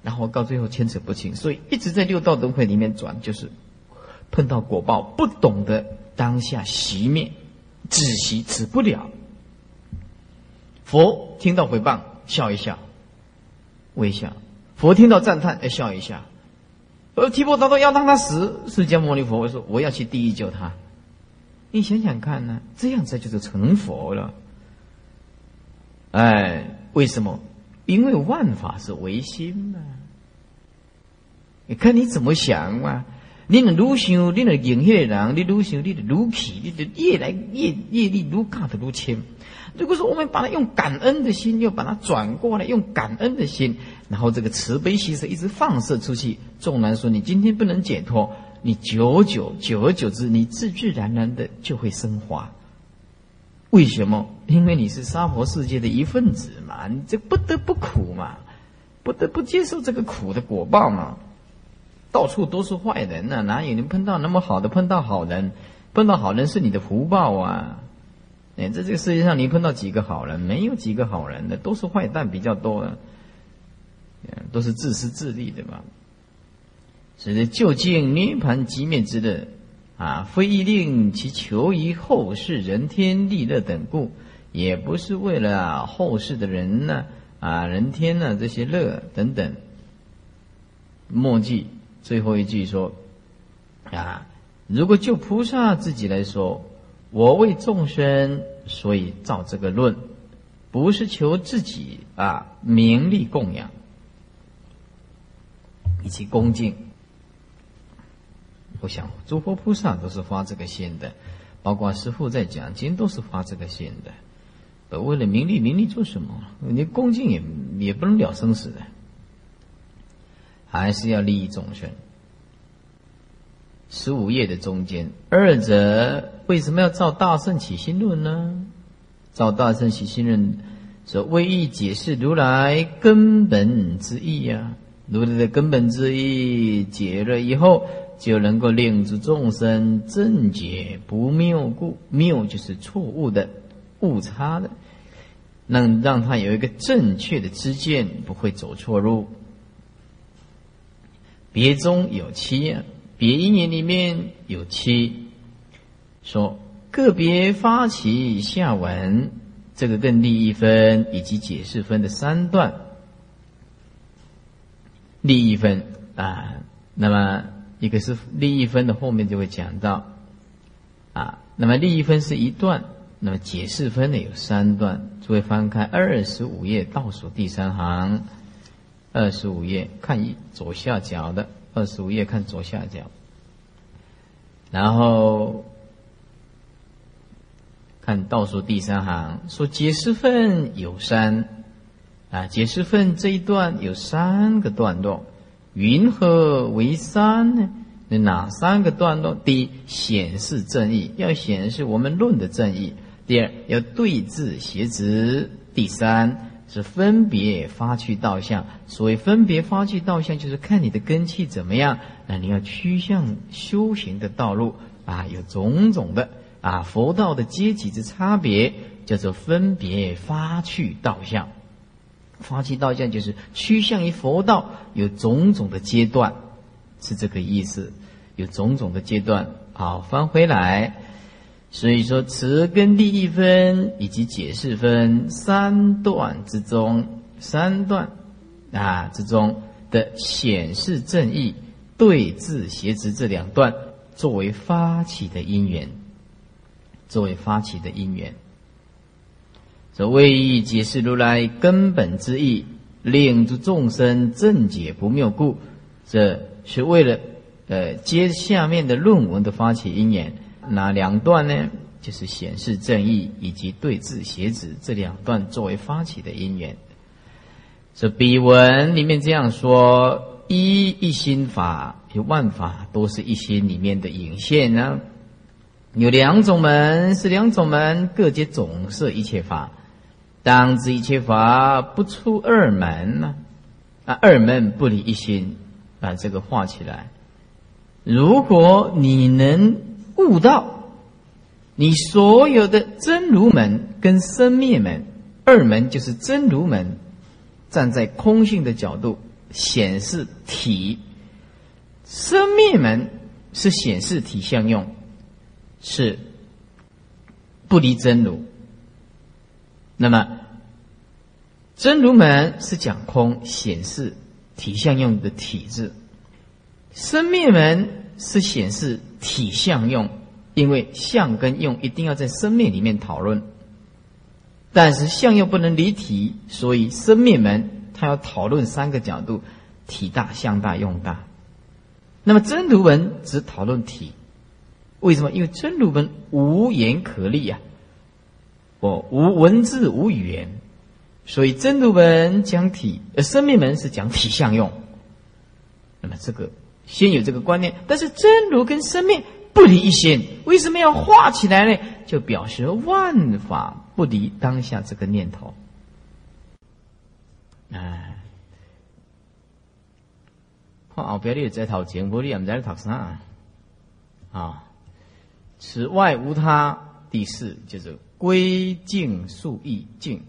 然后到最后牵扯不清，所以一直在六道轮回里面转，就是碰到果报，不懂得当下熄灭，止息止不了。佛听到回谤，笑一笑，微笑；佛听到赞叹，哎，笑一下。而提婆达多要让他死，释迦牟尼佛说：“我要去地狱救他。”你想想看呢，这样子就是成佛了。哎，为什么？因为万法是唯心嘛。你看你怎么想嘛？你能愈想，你能迎合人，你愈想，你的愈起，你的越来越业力如大的如轻。如果说我们把它用感恩的心，又把它转过来，用感恩的心，然后这个慈悲心是一直放射出去。纵然说你今天不能解脱。你久久久而久之，你自自然然的就会升华。为什么？因为你是娑婆世界的一份子嘛，你这不得不苦嘛，不得不接受这个苦的果报嘛。到处都是坏人呢，哪有能碰到那么好的？碰到好人，碰到好人是你的福报啊！哎，在这个世界上，你碰到几个好人？没有几个好人的，都是坏蛋比较多，都是自私自利的嘛。所以，究竟涅盘寂灭之乐，啊，非一令其求于后世人天利乐等故，也不是为了后世的人呢，啊，人天呢这些乐等等。末记最后一句说，啊，如果就菩萨自己来说，我为众生，所以造这个论，不是求自己啊名利供养，以及恭敬。我想，诸佛菩萨都是发这个心的，包括师父在讲经都是发这个心的。呃，为了名利，名利做什么？你恭敬也也不能了生死的，还是要利益众生。十五页的中间，二者为什么要造大圣起心论呢？造大圣起心论，所为意解释如来根本之意呀。如来的根本之意解了以后。就能够令诸众生正解不谬故，谬就是错误的、误差的，能让他有一个正确的知见，不会走错路。别中有七，别一年里面有七，说个别发起下文，这个跟立一分以及解释分的三段，立一分啊，那么。一个是利益分的后面就会讲到，啊，那么利益分是一段，那么解释分呢有三段。诸位翻开二十五页倒数第三行，二十五页看一左下角的二十五页看左下角，然后看倒数第三行说解释分有三啊，解释分这一段有三个段落，云何为三呢？那哪三个段落？第一，显示正义，要显示我们论的正义；第二，要对治邪执；第三是分别发去道相。所谓分别发去道相，就是看你的根气怎么样。那你要趋向修行的道路啊，有种种的啊佛道的阶级之差别，叫做分别发去道相。发起道相就是趋向于佛道，有种种的阶段。是这个意思，有种种的阶段。好，翻回来，所以说词根第一分以及解释分三段之中，三段啊之中的显示正义、对字邪词这两段，作为发起的因缘，作为发起的因缘。这为意解释如来根本之意，令诸众生正解不谬故，这。是为了，呃，接下面的论文的发起因缘，哪两段呢？就是显示正义以及对治邪子这两段作为发起的因缘。这笔文里面这样说：一一心法，有万法都是一心里面的引线呢。有两种门，是两种门，各皆总摄一切法。当知一切法不出二门呢？啊，二门不离一心。把这个画起来。如果你能悟到，你所有的真如门跟生灭门二门，就是真如门，站在空性的角度显示体；生灭门是显示体相用，是不离真如。那么真如门是讲空显示。体相用的体质，生灭门是显示体相用，因为相跟用一定要在生灭里面讨论。但是相又不能离体，所以生灭门它要讨论三个角度：体大、相大、用大。那么真如门只讨论体，为什么？因为真如门无言可立啊，我无文字、无语言。所以真如门讲体，呃，生命门是讲体相用。那么这个先有这个观念，但是真如跟生命不离一心，为什么要画起来呢？就表示万法不离当下这个念头。哎，看后边你在头前，无你也唔知读啥啊？此外无他。第四就是归静肃意静。